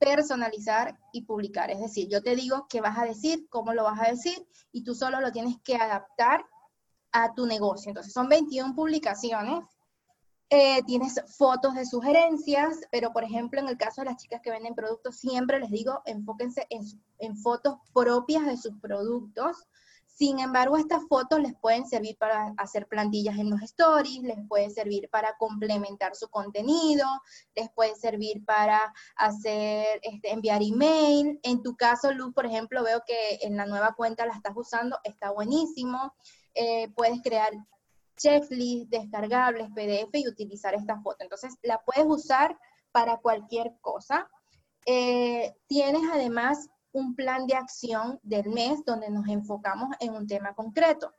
[SPEAKER 2] personalizar y publicar. Es decir, yo te digo qué vas a decir, cómo lo vas a decir y tú solo lo tienes que adaptar a tu negocio. Entonces, son 21 publicaciones. Eh, tienes fotos de sugerencias, pero por ejemplo, en el caso de las chicas que venden productos, siempre les digo, enfóquense en, en fotos propias de sus productos. Sin embargo, estas fotos les pueden servir para hacer plantillas en los stories, les puede servir para complementar su contenido, les puede servir para hacer, este, enviar email. En tu caso, Luz, por ejemplo, veo que en la nueva cuenta la estás usando, está buenísimo. Eh, puedes crear checklists descargables, PDF y utilizar esta foto. Entonces, la puedes usar para cualquier cosa. Eh, tienes además un plan de acción del mes donde nos enfocamos en un tema concreto.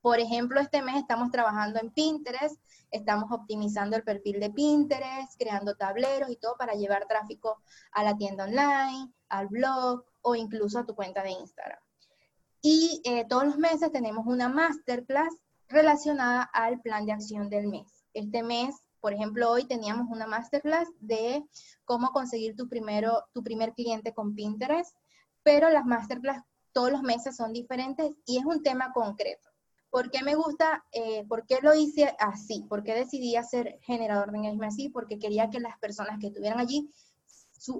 [SPEAKER 2] Por ejemplo, este mes estamos trabajando en Pinterest, estamos optimizando el perfil de Pinterest, creando tableros y todo para llevar tráfico a la tienda online, al blog o incluso a tu cuenta de Instagram. Y eh, todos los meses tenemos una masterclass relacionada al plan de acción del mes. Este mes, por ejemplo, hoy teníamos una masterclass de cómo conseguir tu, primero, tu primer cliente con Pinterest, pero las masterclass todos los meses son diferentes y es un tema concreto. ¿Por qué me gusta? Eh, ¿Por qué lo hice así? ¿Por qué decidí hacer generador de engagement así? Porque quería que las personas que estuvieran allí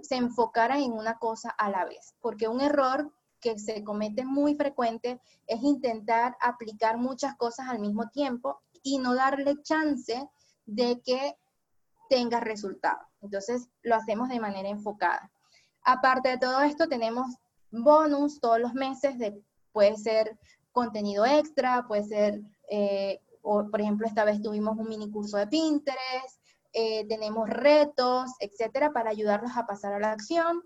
[SPEAKER 2] se enfocaran en una cosa a la vez. Porque un error que se comete muy frecuente es intentar aplicar muchas cosas al mismo tiempo y no darle chance de que tenga resultado. Entonces, lo hacemos de manera enfocada. Aparte de todo esto, tenemos bonus todos los meses, de, puede ser contenido extra, puede ser, eh, por ejemplo, esta vez tuvimos un mini curso de Pinterest, eh, tenemos retos, etcétera, para ayudarlos a pasar a la acción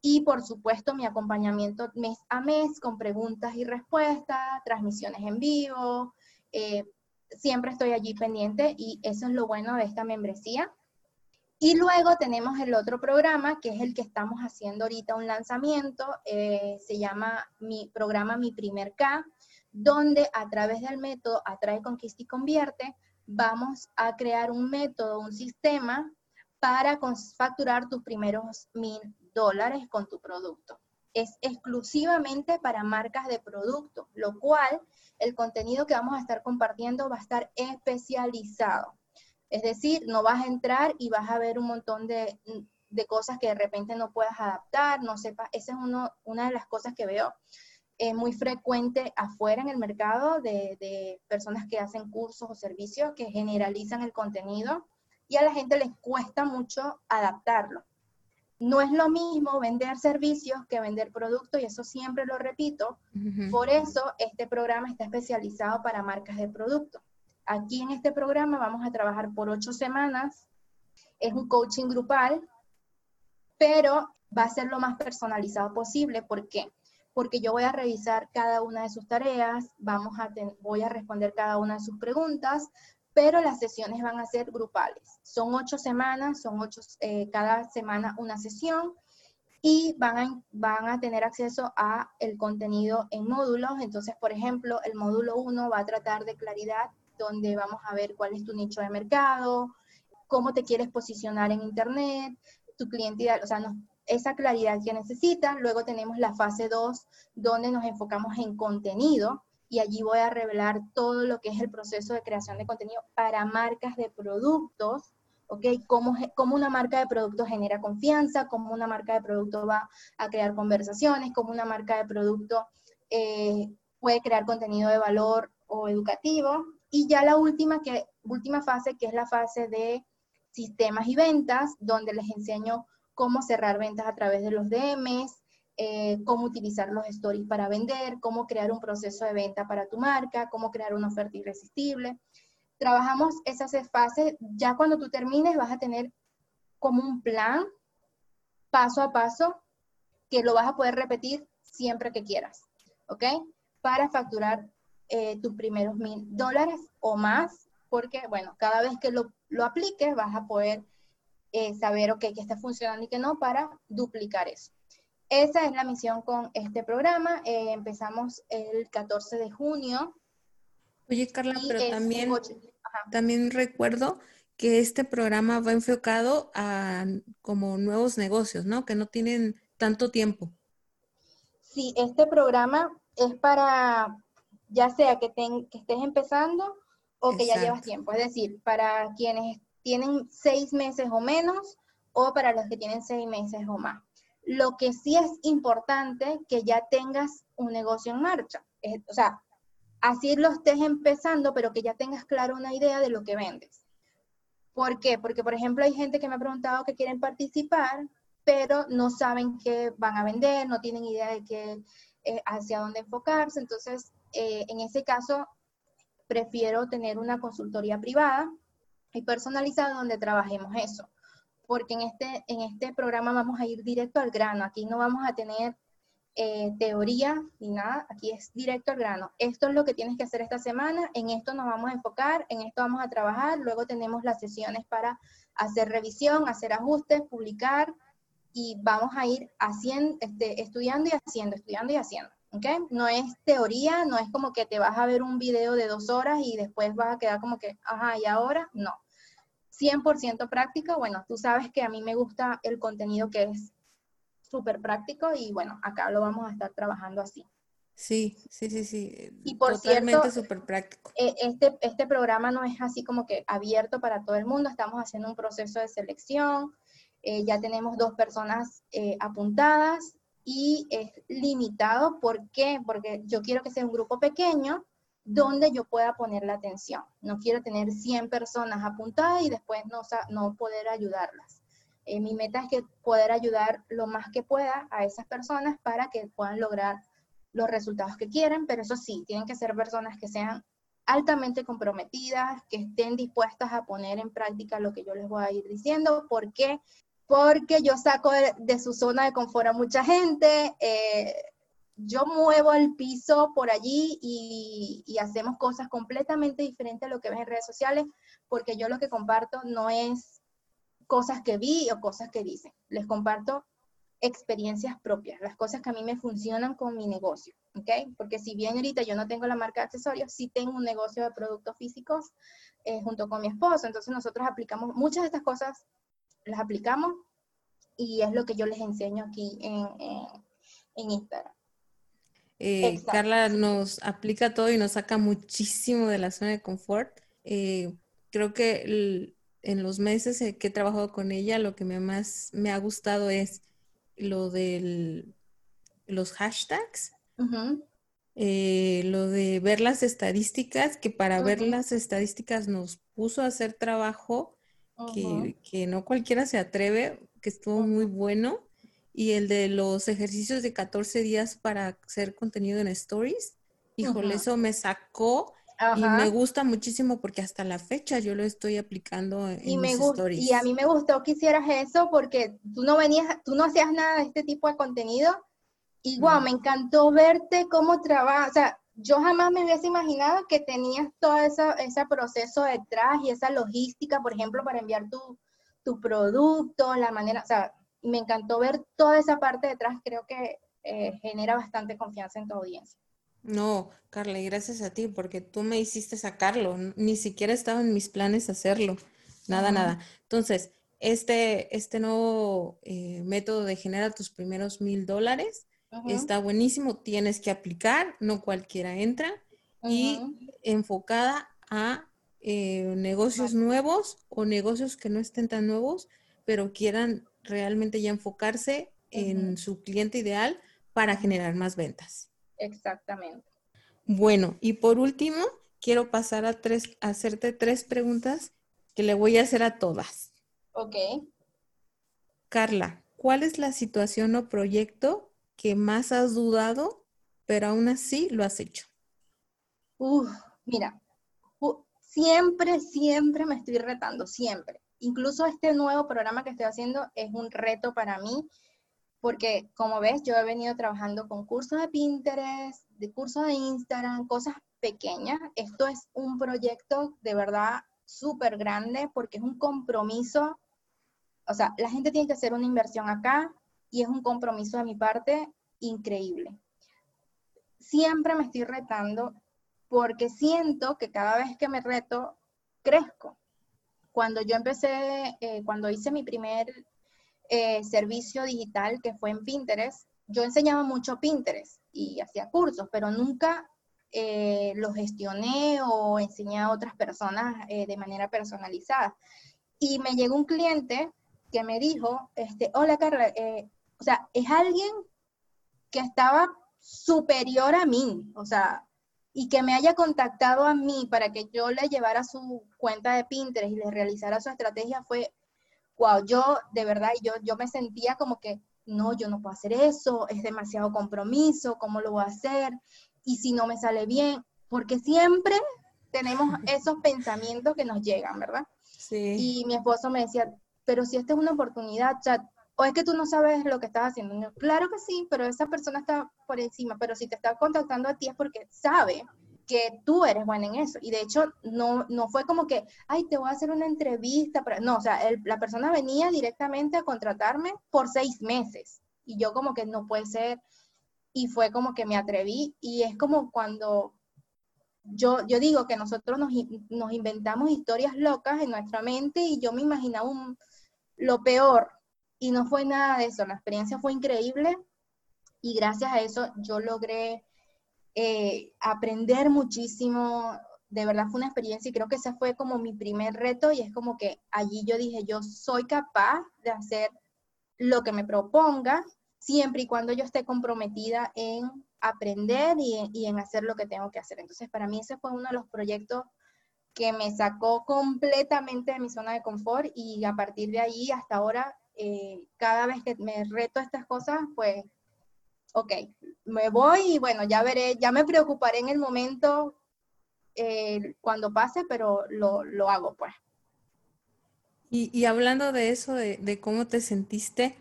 [SPEAKER 2] y por supuesto mi acompañamiento mes a mes con preguntas y respuestas, transmisiones en vivo. Eh, siempre estoy allí pendiente y eso es lo bueno de esta membresía. Y luego tenemos el otro programa, que es el que estamos haciendo ahorita un lanzamiento, eh, se llama mi programa Mi Primer K, donde a través del método Atrae, Conquista y Convierte, vamos a crear un método, un sistema para facturar tus primeros mil dólares con tu producto. Es exclusivamente para marcas de producto, lo cual el contenido que vamos a estar compartiendo va a estar especializado. Es decir, no vas a entrar y vas a ver un montón de, cosas que de repente no puedas adaptar, no sepas. Esa es una de las cosas que veo es muy frecuente afuera en el mercado de, de, personas que hacen cursos o servicios que generalizan el contenido y a la gente les cuesta mucho adaptarlo. No es lo mismo vender servicios que vender productos y eso siempre lo repito. Por eso este programa está especializado para marcas de producto. Aquí en este programa vamos a trabajar por ocho semanas. Es un coaching grupal, pero va a ser lo más personalizado posible. ¿Por qué? Porque yo voy a revisar cada una de sus tareas, vamos a voy a responder cada una de sus preguntas, pero las sesiones van a ser grupales. Son ocho semanas, son ocho, eh, cada semana una sesión y van a, van a tener acceso a el contenido en módulos. Entonces, por ejemplo, el módulo 1 va a tratar de claridad, donde vamos a ver cuál es tu nicho de mercado, cómo te quieres posicionar en Internet, tu cliente ideal, o sea, esa claridad que necesitas. Luego tenemos la fase 2, donde nos enfocamos en contenido, y allí voy a revelar todo lo que es el proceso de creación de contenido para marcas de productos, ¿ok? Cómo, cómo una marca de producto genera confianza, cómo una marca de producto va a crear conversaciones, cómo una marca de producto eh, puede crear contenido de valor o educativo. Y ya la última que última fase, que es la fase de sistemas y ventas, donde les enseño cómo cerrar ventas a través de los DMs, eh, cómo utilizar los stories para vender, cómo crear un proceso de venta para tu marca, cómo crear una oferta irresistible. Trabajamos esas fases, ya cuando tú termines vas a tener como un plan paso a paso que lo vas a poder repetir siempre que quieras, ¿ok? Para facturar eh, tus primeros mil dólares o más, porque, bueno, cada vez que lo, lo apliques vas a poder eh, saber, ok, que está funcionando y que no, para duplicar eso. Esa es la misión con este programa. Eh, empezamos el 14 de junio.
[SPEAKER 1] Oye, Carla, pero también, también recuerdo que este programa va enfocado a como nuevos negocios, ¿no? Que no tienen tanto tiempo.
[SPEAKER 2] Sí, este programa es para, ya sea que, que estés empezando o que ya llevas tiempo. Es decir, para quienes tienen seis meses o menos o para los que tienen seis meses o más. Lo que sí es importante que ya tengas un negocio en marcha. o sea, así lo estés empezando, pero que ya tengas claro una idea de lo que vendes. ¿Por qué? Porque, por ejemplo, hay gente que me ha preguntado que quieren participar, pero no saben qué van a vender, no tienen idea de qué, eh, hacia dónde enfocarse. Entonces, eh, en ese caso, prefiero tener una consultoría privada y personalizada donde trabajemos eso. Porque en este, en este programa vamos a ir directo al grano. Aquí no vamos a tener eh, teoría ni nada. Aquí es directo al grano. Esto es lo que tienes que hacer esta semana. En esto nos vamos a enfocar. En esto vamos a trabajar. Luego tenemos las sesiones para hacer revisión, hacer ajustes, publicar. Y vamos a ir haciendo, este, estudiando y haciendo, estudiando y haciendo. ¿okay? No es teoría, no es como que te vas a ver un video de dos horas y después vas a quedar como que, ajá, ¿y ahora? No. 100% práctico, bueno, tú sabes que a mí me gusta el contenido que es súper práctico y bueno, acá lo vamos a estar trabajando así.
[SPEAKER 1] Sí, sí, sí, sí.
[SPEAKER 2] Y por Totalmente súper práctico. E, este, este programa no es así como que abierto para todo el mundo, estamos haciendo un proceso de selección, eh, ya tenemos dos personas eh, apuntadas, y es limitado. ¿Por qué? Porque yo quiero que sea un grupo pequeño donde yo pueda poner la atención. No quiero tener 100 personas apuntadas y después no, no poder ayudarlas. Eh, mi meta es que poder ayudar lo más que pueda a esas personas para que puedan lograr los resultados que quieren, pero eso sí, tienen que ser personas que sean altamente comprometidas, que estén dispuestas a poner en práctica lo que yo les voy a ir diciendo, porque porque yo saco de, su zona de confort a mucha gente, eh, yo muevo el piso por allí y, hacemos cosas completamente diferentes a lo que ves en redes sociales, porque yo lo que comparto no es cosas que vi o cosas que dicen, les comparto experiencias propias, las cosas que a mí me funcionan con mi negocio, ¿ok? Porque si bien ahorita yo no tengo la marca de accesorios, sí tengo un negocio de productos físicos eh, junto con mi esposo, entonces nosotros aplicamos muchas de estas cosas las aplicamos y es lo que yo les enseño aquí en, en, Instagram.
[SPEAKER 1] Eh, Carla nos aplica todo y nos saca muchísimo de la zona de confort. Eh, creo que en los meses que he trabajado con ella, lo que me más me ha gustado es lo de los hashtags, eh, lo de ver las estadísticas, que para ver las estadísticas nos puso a hacer trabajo que, no cualquiera se atreve, que estuvo muy bueno. Y el de los ejercicios de 14 días para hacer contenido en stories. Híjole, eso me sacó y me gusta muchísimo porque hasta la fecha yo lo estoy aplicando en
[SPEAKER 2] y
[SPEAKER 1] me
[SPEAKER 2] mis stories. Y a mí me gustó que hicieras eso porque tú no venías, tú no hacías nada de este tipo de contenido. Y wow, me encantó verte cómo trabajas. O sea, yo jamás me hubiese imaginado que tenías todo ese proceso detrás y esa logística, por ejemplo, para enviar tu, tu producto, la manera, o sea, me encantó ver toda esa parte detrás, creo que eh, genera bastante confianza en tu audiencia.
[SPEAKER 1] No, Carla, y gracias a ti, porque tú me hiciste sacarlo, ni siquiera estaba en mis planes hacerlo, nada, nada. Entonces, este, este nuevo eh, método de generar tus primeros mil dólares, Está buenísimo, tienes que aplicar, no cualquiera entra y enfocada a eh, negocios nuevos o negocios que no estén tan nuevos, pero quieran realmente ya enfocarse en su cliente ideal para generar más ventas.
[SPEAKER 2] Exactamente.
[SPEAKER 1] Bueno, y por último, quiero pasar a, tres, a hacerte tres preguntas que le voy a hacer a todas.
[SPEAKER 2] Ok.
[SPEAKER 1] Carla, ¿cuál es la situación o proyecto que más has dudado, pero aún así lo has hecho?
[SPEAKER 2] Uf, mira, siempre, siempre me estoy retando, siempre. Incluso este nuevo programa que estoy haciendo es un reto para mí, porque como ves, yo he venido trabajando con cursos de Pinterest, de cursos de Instagram, cosas pequeñas. Esto es un proyecto de verdad súper grande porque es un compromiso. O sea, la gente tiene que hacer una inversión acá y es un compromiso de mi parte increíble. Siempre me estoy retando porque siento que cada vez que me reto, crezco. Cuando yo empecé, eh, cuando hice mi primer eh, servicio digital, que fue en Pinterest, yo enseñaba mucho Pinterest y hacía cursos, pero nunca eh, lo gestioné o enseñé a otras personas de manera personalizada. Y me llegó un cliente que me dijo, este, hola Carla, o sea, es alguien que estaba superior a mí, o sea, y que me haya contactado a mí para que yo le llevara su cuenta de Pinterest y le realizara su estrategia fue, wow, yo de verdad, yo, yo me sentía como que, no, yo no puedo hacer eso, es demasiado compromiso, ¿cómo lo voy a hacer? Y si no me sale bien, porque siempre tenemos *laughs* esos pensamientos que nos llegan, ¿verdad? Sí. Y mi esposo me decía, pero si esta es una oportunidad, o es que tú no sabes lo que estás haciendo. claro que sí, pero esa persona está por encima, pero si te está contactando a ti es porque sabe que tú eres buena en eso. Y de hecho, no, no fue como que, ay, te voy a hacer una entrevista. Para... No, o sea, la persona venía directamente a contratarme por seis meses. Y yo como que no puede ser. Y fue como que me atreví. Y es como cuando yo, yo digo que nosotros nos, nos inventamos historias locas en nuestra mente y yo me imaginaba un, lo peor y no fue nada de eso, la experiencia fue increíble y gracias a eso yo logré eh, aprender muchísimo, de verdad fue una experiencia y creo que ese fue como mi primer reto y es como que allí yo dije, yo soy capaz de hacer lo que me proponga, siempre y cuando yo esté comprometida en aprender y, y en hacer lo que tengo que hacer. Entonces, para mí ese fue uno de los proyectos que me sacó completamente de mi zona de confort y a partir de ahí hasta ahora eh, cada vez que me reto estas cosas, pues, ok, me voy y bueno, ya veré, ya me preocuparé en el momento eh, cuando pase, pero lo, lo hago, pues.
[SPEAKER 1] Y, y, hablando de eso, de, de, cómo te sentiste,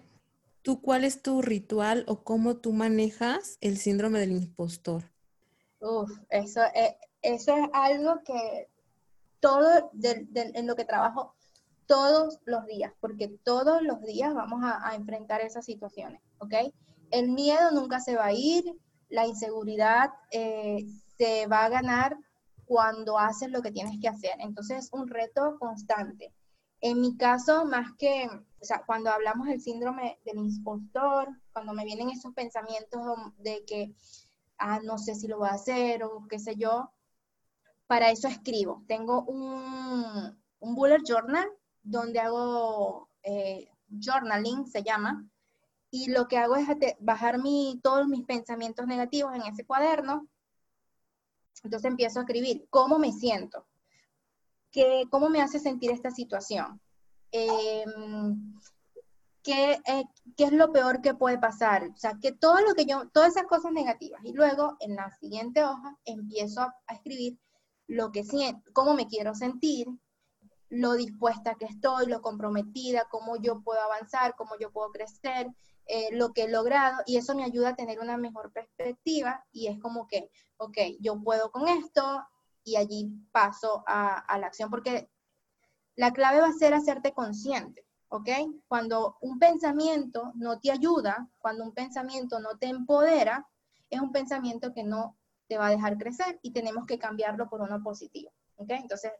[SPEAKER 1] ¿tú cuál es tu ritual o cómo tú manejas el síndrome del impostor?
[SPEAKER 2] Uf, eso, eh, eso es algo que todo en lo que trabajo todos los días, porque todos los días vamos a, enfrentar esas situaciones, ¿ok? El miedo nunca se va a ir, la inseguridad eh, se va a ganar cuando haces lo que tienes que hacer. Entonces es un reto constante. En mi caso, más que, cuando hablamos del síndrome del impostor, cuando me vienen esos pensamientos de que, ah, no sé si lo voy a hacer o qué sé yo, para eso escribo. Tengo un, un bullet journal donde hago eh, journaling, se llama, y lo que hago es bajar mi, todos mis pensamientos negativos en ese cuaderno. Entonces empiezo a escribir cómo me siento, qué, cómo me hace sentir esta situación, em, qué, eh, qué, es lo peor que puede pasar, o sea, que todo lo que yo, todas esas cosas negativas. Y luego en la siguiente hoja empiezo a, a escribir lo que siento, cómo me quiero sentir, lo dispuesta que estoy, lo comprometida, cómo yo puedo avanzar, cómo yo puedo crecer, eh, lo que he logrado, y eso me ayuda a tener una mejor perspectiva y es como que, ok, yo puedo con esto y allí paso a, a la acción, porque la clave va a ser hacerte consciente, ¿ok? Cuando un pensamiento no te ayuda, cuando un pensamiento no te empodera, es un pensamiento que no te va a dejar crecer y tenemos que cambiarlo por uno positivo, ¿ok? Entonces,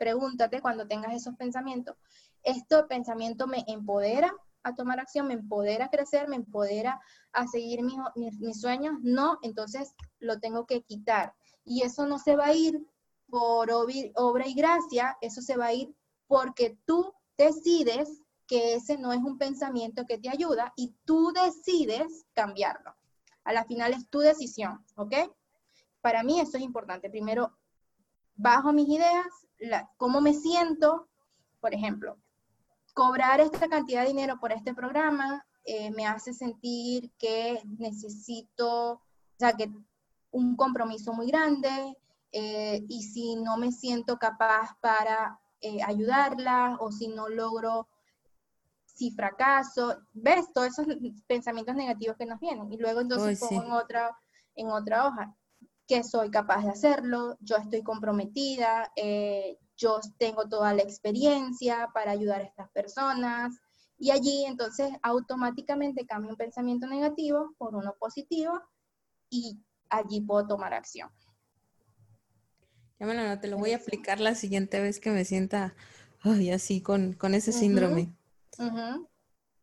[SPEAKER 2] pregúntate cuando tengas esos pensamientos, ¿este pensamiento me empodera a tomar acción, me empodera a crecer, me empodera a seguir mis, mis, sueños? No, entonces lo tengo que quitar. Y eso no se va a ir por obra y gracia, eso se va a ir porque tú decides que ese no es un pensamiento que te ayuda y tú decides cambiarlo. A la final es tu decisión, ¿ok? Para mí eso es importante. Primero, bajo mis ideas, cómo me siento, por ejemplo, cobrar esta cantidad de dinero por este programa eh, me hace sentir que necesito, o sea, que un compromiso muy grande, eh, y si no me siento capaz para eh, ayudarla o si no logro, si fracaso, ves todos esos pensamientos negativos que nos vienen y luego entonces pongo en, otra, en otra hoja que soy capaz de hacerlo, yo estoy comprometida, eh, yo tengo toda la experiencia para ayudar a estas personas y allí entonces automáticamente cambio un pensamiento negativo por uno positivo y allí puedo tomar acción.
[SPEAKER 1] Ya me lo te lo voy a aplicar la siguiente vez que me sienta así con, ese síndrome.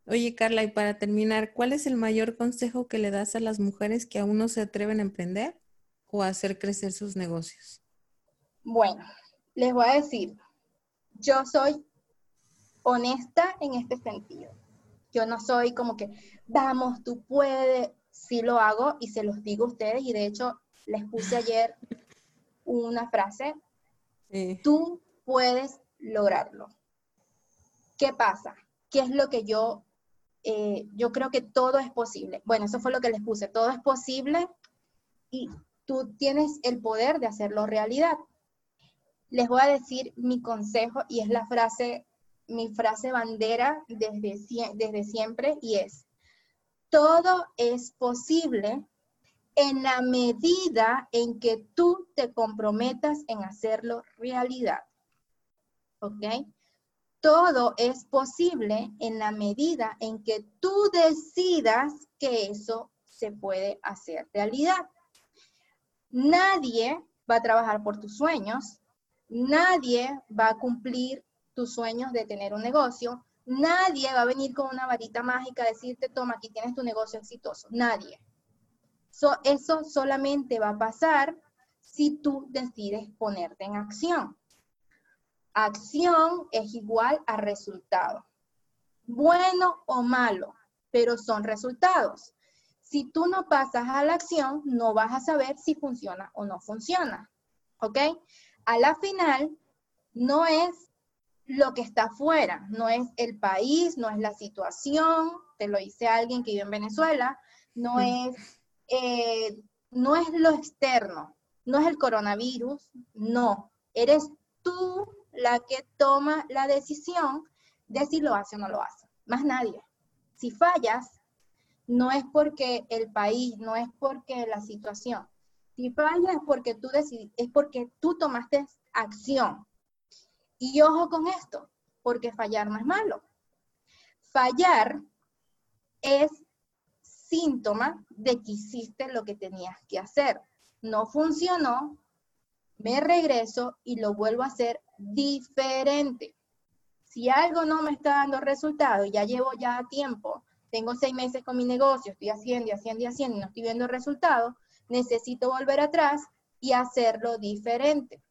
[SPEAKER 1] Oye, Carla, y para terminar, ¿cuál es el mayor consejo que le das a las mujeres que aún no se atreven a emprender o hacer crecer sus negocios?
[SPEAKER 2] Bueno, les voy a decir, yo soy honesta en este sentido. Yo no soy como que, vamos, tú puedes, sí lo hago y se los digo a ustedes y de hecho les puse ayer una frase, tú puedes lograrlo. ¿Qué pasa? ¿Qué es lo que yo, eh, yo creo que todo es posible? Bueno, eso fue lo que les puse, todo es posible y tú tienes el poder de hacerlo realidad. Les voy a decir mi consejo y es la frase, mi frase bandera desde, siempre y es, todo es posible en la medida en que tú te comprometas en hacerlo realidad. ¿Ok? Todo es posible en la medida en que tú decidas que eso se puede hacer realidad. Nadie va a trabajar por tus sueños, nadie va a cumplir tus sueños de tener un negocio, nadie va a venir con una varita mágica a decirte, toma, aquí tienes tu negocio exitoso, nadie eso solamente va a pasar si tú decides ponerte en acción. Acción es igual a resultado. Bueno o malo, pero son resultados. Si tú no pasas a la acción, no vas a saber si funciona o no funciona. ¿Ok? A la final, no es lo que está afuera, no es el país, no es la situación, te lo dice alguien que vive en Venezuela, no mm. es eh, no es lo externo, no es el coronavirus, no, eres tú la que toma la decisión de si lo hace o no lo hace, más nadie. Si fallas, no es porque el país, no es porque la situación. Si fallas es porque tú es porque tú tomaste acción. Y ojo con esto, porque fallar no es malo. Fallar es síntoma de que hiciste lo que tenías que hacer. No funcionó, me regreso y lo vuelvo a hacer diferente. Si algo no me está dando resultado, ya llevo ya tiempo, tengo seis meses con mi negocio, estoy haciendo y haciendo y haciendo y no estoy viendo resultado, necesito volver atrás y hacerlo diferente.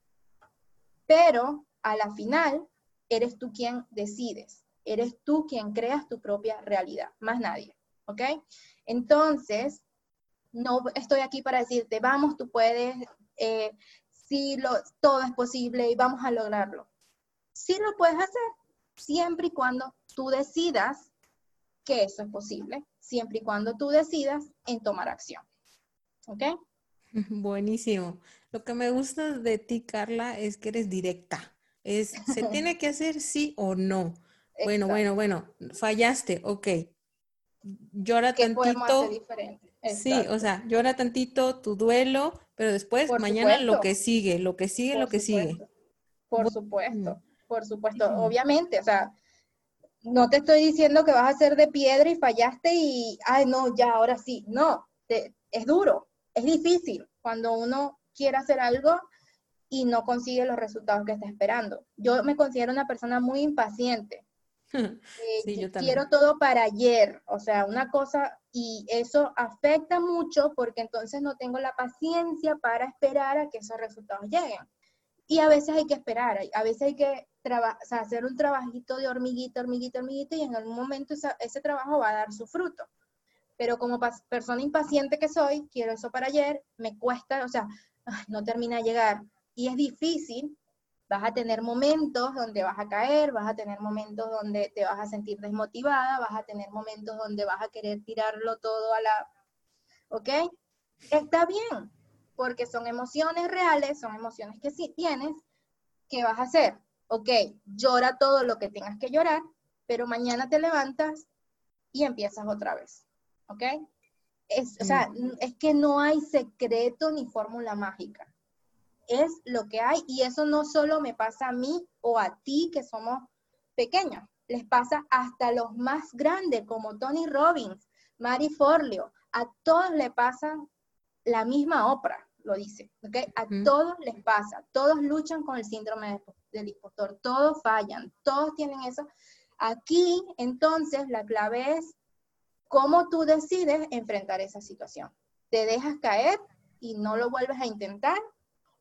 [SPEAKER 2] Pero a la final, eres tú quien decides, eres tú quien creas tu propia realidad, más nadie. ¿ok? Entonces, no estoy aquí para decirte, vamos, tú puedes, eh, sí, lo, todo es posible y vamos a lograrlo. Sí lo puedes hacer, siempre y cuando tú decidas que eso es posible, siempre y cuando tú decidas en tomar acción. ¿Ok? *laughs*
[SPEAKER 1] Buenísimo. Lo que me gusta de ti, Carla, es que eres directa. Es, ¿se *laughs* tiene que hacer sí o no? Bueno, bueno, bueno, fallaste, ok llora tantito. Sí, o sea, llora tantito tu duelo, pero después mañana lo que sigue, lo que sigue, lo que sigue.
[SPEAKER 2] Por supuesto, por supuesto. Obviamente, o sea, no te estoy diciendo que vas a ser de piedra y fallaste y, ay, no, ya, ahora sí. No, es duro, es difícil cuando uno quiere hacer algo y no consigue los resultados que está esperando. Yo me considero una persona muy impaciente. *laughs* Eh, quiero todo para ayer, o sea, una cosa, y eso afecta mucho porque entonces no tengo la paciencia para esperar a que esos resultados lleguen. Y a veces hay que esperar, a veces hay que hacer un trabajito de hormiguita, hormiguita, hormiguita, y en algún momento ese trabajo va a dar su fruto. Pero como persona impaciente que soy, quiero eso para ayer, me cuesta, o sea, no termina de llegar, y es difícil, vas a tener momentos donde vas a caer, vas a tener momentos donde te vas a sentir desmotivada, vas a tener momentos donde vas a querer tirarlo todo a la... ¿Ok? Está bien, porque son emociones reales, son emociones que sí tienes. ¿Qué vas a hacer? Ok, llora todo lo que tengas que llorar, pero mañana te levantas y empiezas otra vez. ¿Ok? Es, o sea, es que no hay secreto ni fórmula mágica. Es lo que hay y eso no solo me pasa a mí o a ti que somos pequeños, les pasa hasta los más grandes como Tony Robbins, Mary Forleo, a todos le pasan la misma Oprah, lo dice, ¿ok? A todos les pasa, todos luchan con el síndrome del impostor, todos fallan, todos tienen eso. Aquí, entonces, la clave es cómo tú decides enfrentar esa situación. ¿Te dejas caer y no lo vuelves a intentar?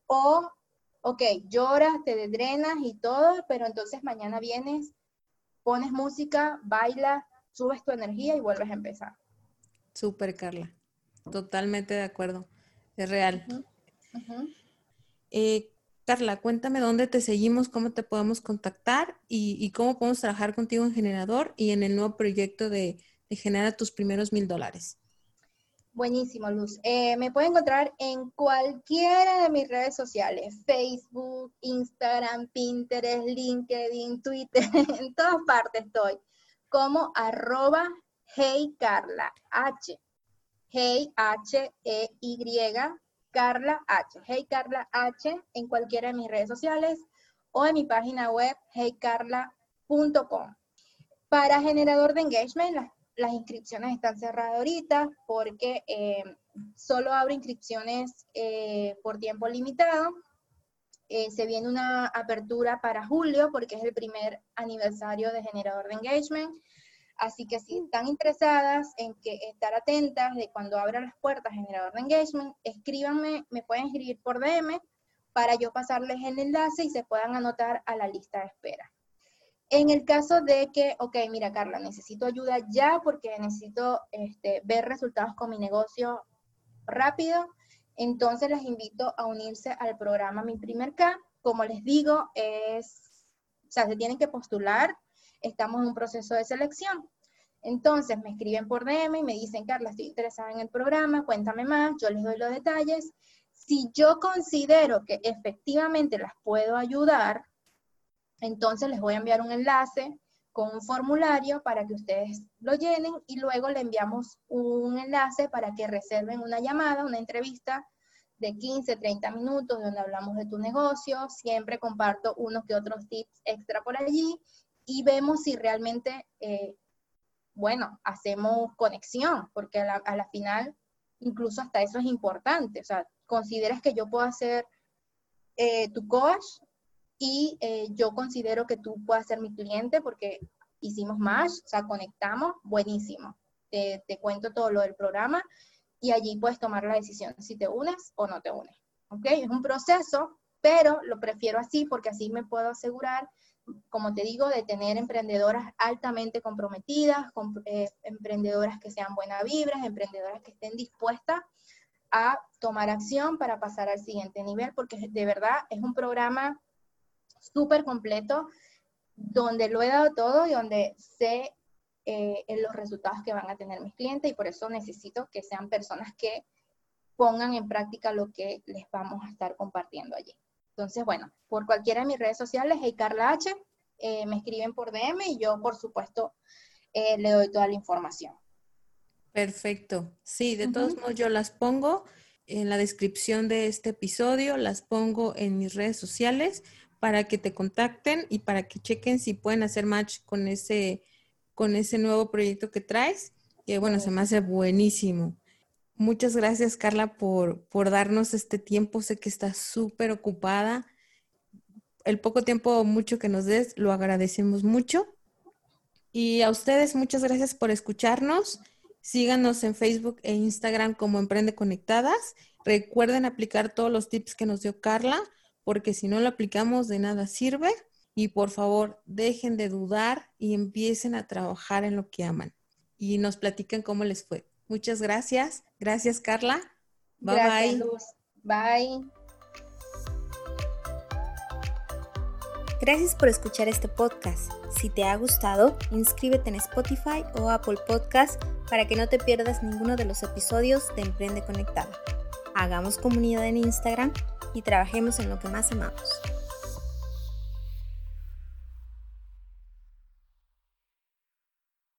[SPEAKER 2] O, ok, lloras, te drenas y todo, pero entonces mañana vienes, pones música, bailas, subes tu energía y vuelves a empezar.
[SPEAKER 1] Súper, Carla. Totalmente de acuerdo. Es real. Eh, Carla, cuéntame dónde te seguimos, cómo te podemos contactar y cómo podemos trabajar contigo en Generador y en el nuevo proyecto de de genera tus primeros mil dólares?
[SPEAKER 2] Buenísimo, Luz. Eh, me pueden encontrar en cualquiera de mis redes sociales, Facebook, Instagram, Pinterest, LinkedIn, Twitter, *laughs* en todas partes estoy, como arroba Hey Carla H. Hey H-E-Y, Carla H. Hey Carla H en cualquiera de mis redes sociales o en mi página web heycarla.com. Para generador de engagement, las inscripciones están cerradas ahorita porque eh, solo abro inscripciones eh, por tiempo limitado. Eh, se viene una apertura para julio porque es el primer aniversario de Generador de Engagement. Así que si están interesadas en que estar atentas de cuando abra las puertas Generador de Engagement, escríbanme, me pueden escribir por DM para yo pasarles el enlace y se puedan anotar a la lista de espera. En el caso de que, ok, mira Carla, necesito ayuda ya porque necesito este, ver resultados con mi negocio rápido, entonces les invito a unirse al programa Mi Primer K. Como les digo, es, o sea, se tienen que postular, estamos en un proceso de selección. Entonces me escriben por DM y me dicen, Carla, estoy interesada en el programa, cuéntame más, yo les doy los detalles. Si yo considero que efectivamente las puedo ayudar, entonces les voy a enviar un enlace con un formulario para que ustedes lo llenen y luego le enviamos un enlace para que reserven una llamada, una entrevista de 15, 30 minutos donde hablamos de tu negocio. Siempre comparto unos que otros tips extra por allí y vemos si realmente, eh, bueno, hacemos conexión, porque a la, final incluso hasta eso es importante. O sea, consideras que yo puedo hacer eh, tu coach y eh, yo considero que tú puedas ser mi cliente porque hicimos más, o sea, conectamos, buenísimo. Te, te, cuento todo lo del programa y allí puedes tomar la decisión si te unes o no te unes. ¿Ok? Es un proceso, pero lo prefiero así porque así me puedo asegurar, como te digo, de tener emprendedoras altamente comprometidas, eh, emprendedoras que sean buenas vibras, emprendedoras que estén dispuestas a tomar acción para pasar al siguiente nivel, porque de verdad es un programa súper completo, donde lo he dado todo y donde sé eh, los resultados que van a tener mis clientes y por eso necesito que sean personas que pongan en práctica lo que les vamos a estar compartiendo allí. Entonces, bueno, por cualquiera de mis redes sociales, hey Carla H, eh, me escriben por DM y yo, por supuesto, eh, le doy toda la información.
[SPEAKER 1] Perfecto. Sí, de todos modos yo las pongo en la descripción de este episodio, las pongo en mis redes sociales para que te contacten y para que chequen si pueden hacer match con ese, con ese nuevo proyecto que traes, que bueno, se me hace buenísimo. Muchas gracias, Carla, por, por darnos este tiempo. Sé que estás súper ocupada. El poco tiempo, mucho que nos des, lo agradecemos mucho. Y a ustedes, muchas gracias por escucharnos. Síganos en Facebook e Instagram como Emprende Conectadas. Recuerden aplicar todos los tips que nos dio Carla porque si no lo aplicamos de nada sirve. Y por favor, dejen de dudar y empiecen a trabajar en lo que aman. Y nos platican cómo les fue. Muchas gracias. Gracias, Carla.
[SPEAKER 2] Bye bye. Bye.
[SPEAKER 3] Gracias por escuchar este podcast. Si te ha gustado, inscríbete en Spotify o Apple Podcast para que no te pierdas ninguno de los episodios de Emprende Conectada. Hagamos comunidad en Instagram y trabajemos en lo que más amamos.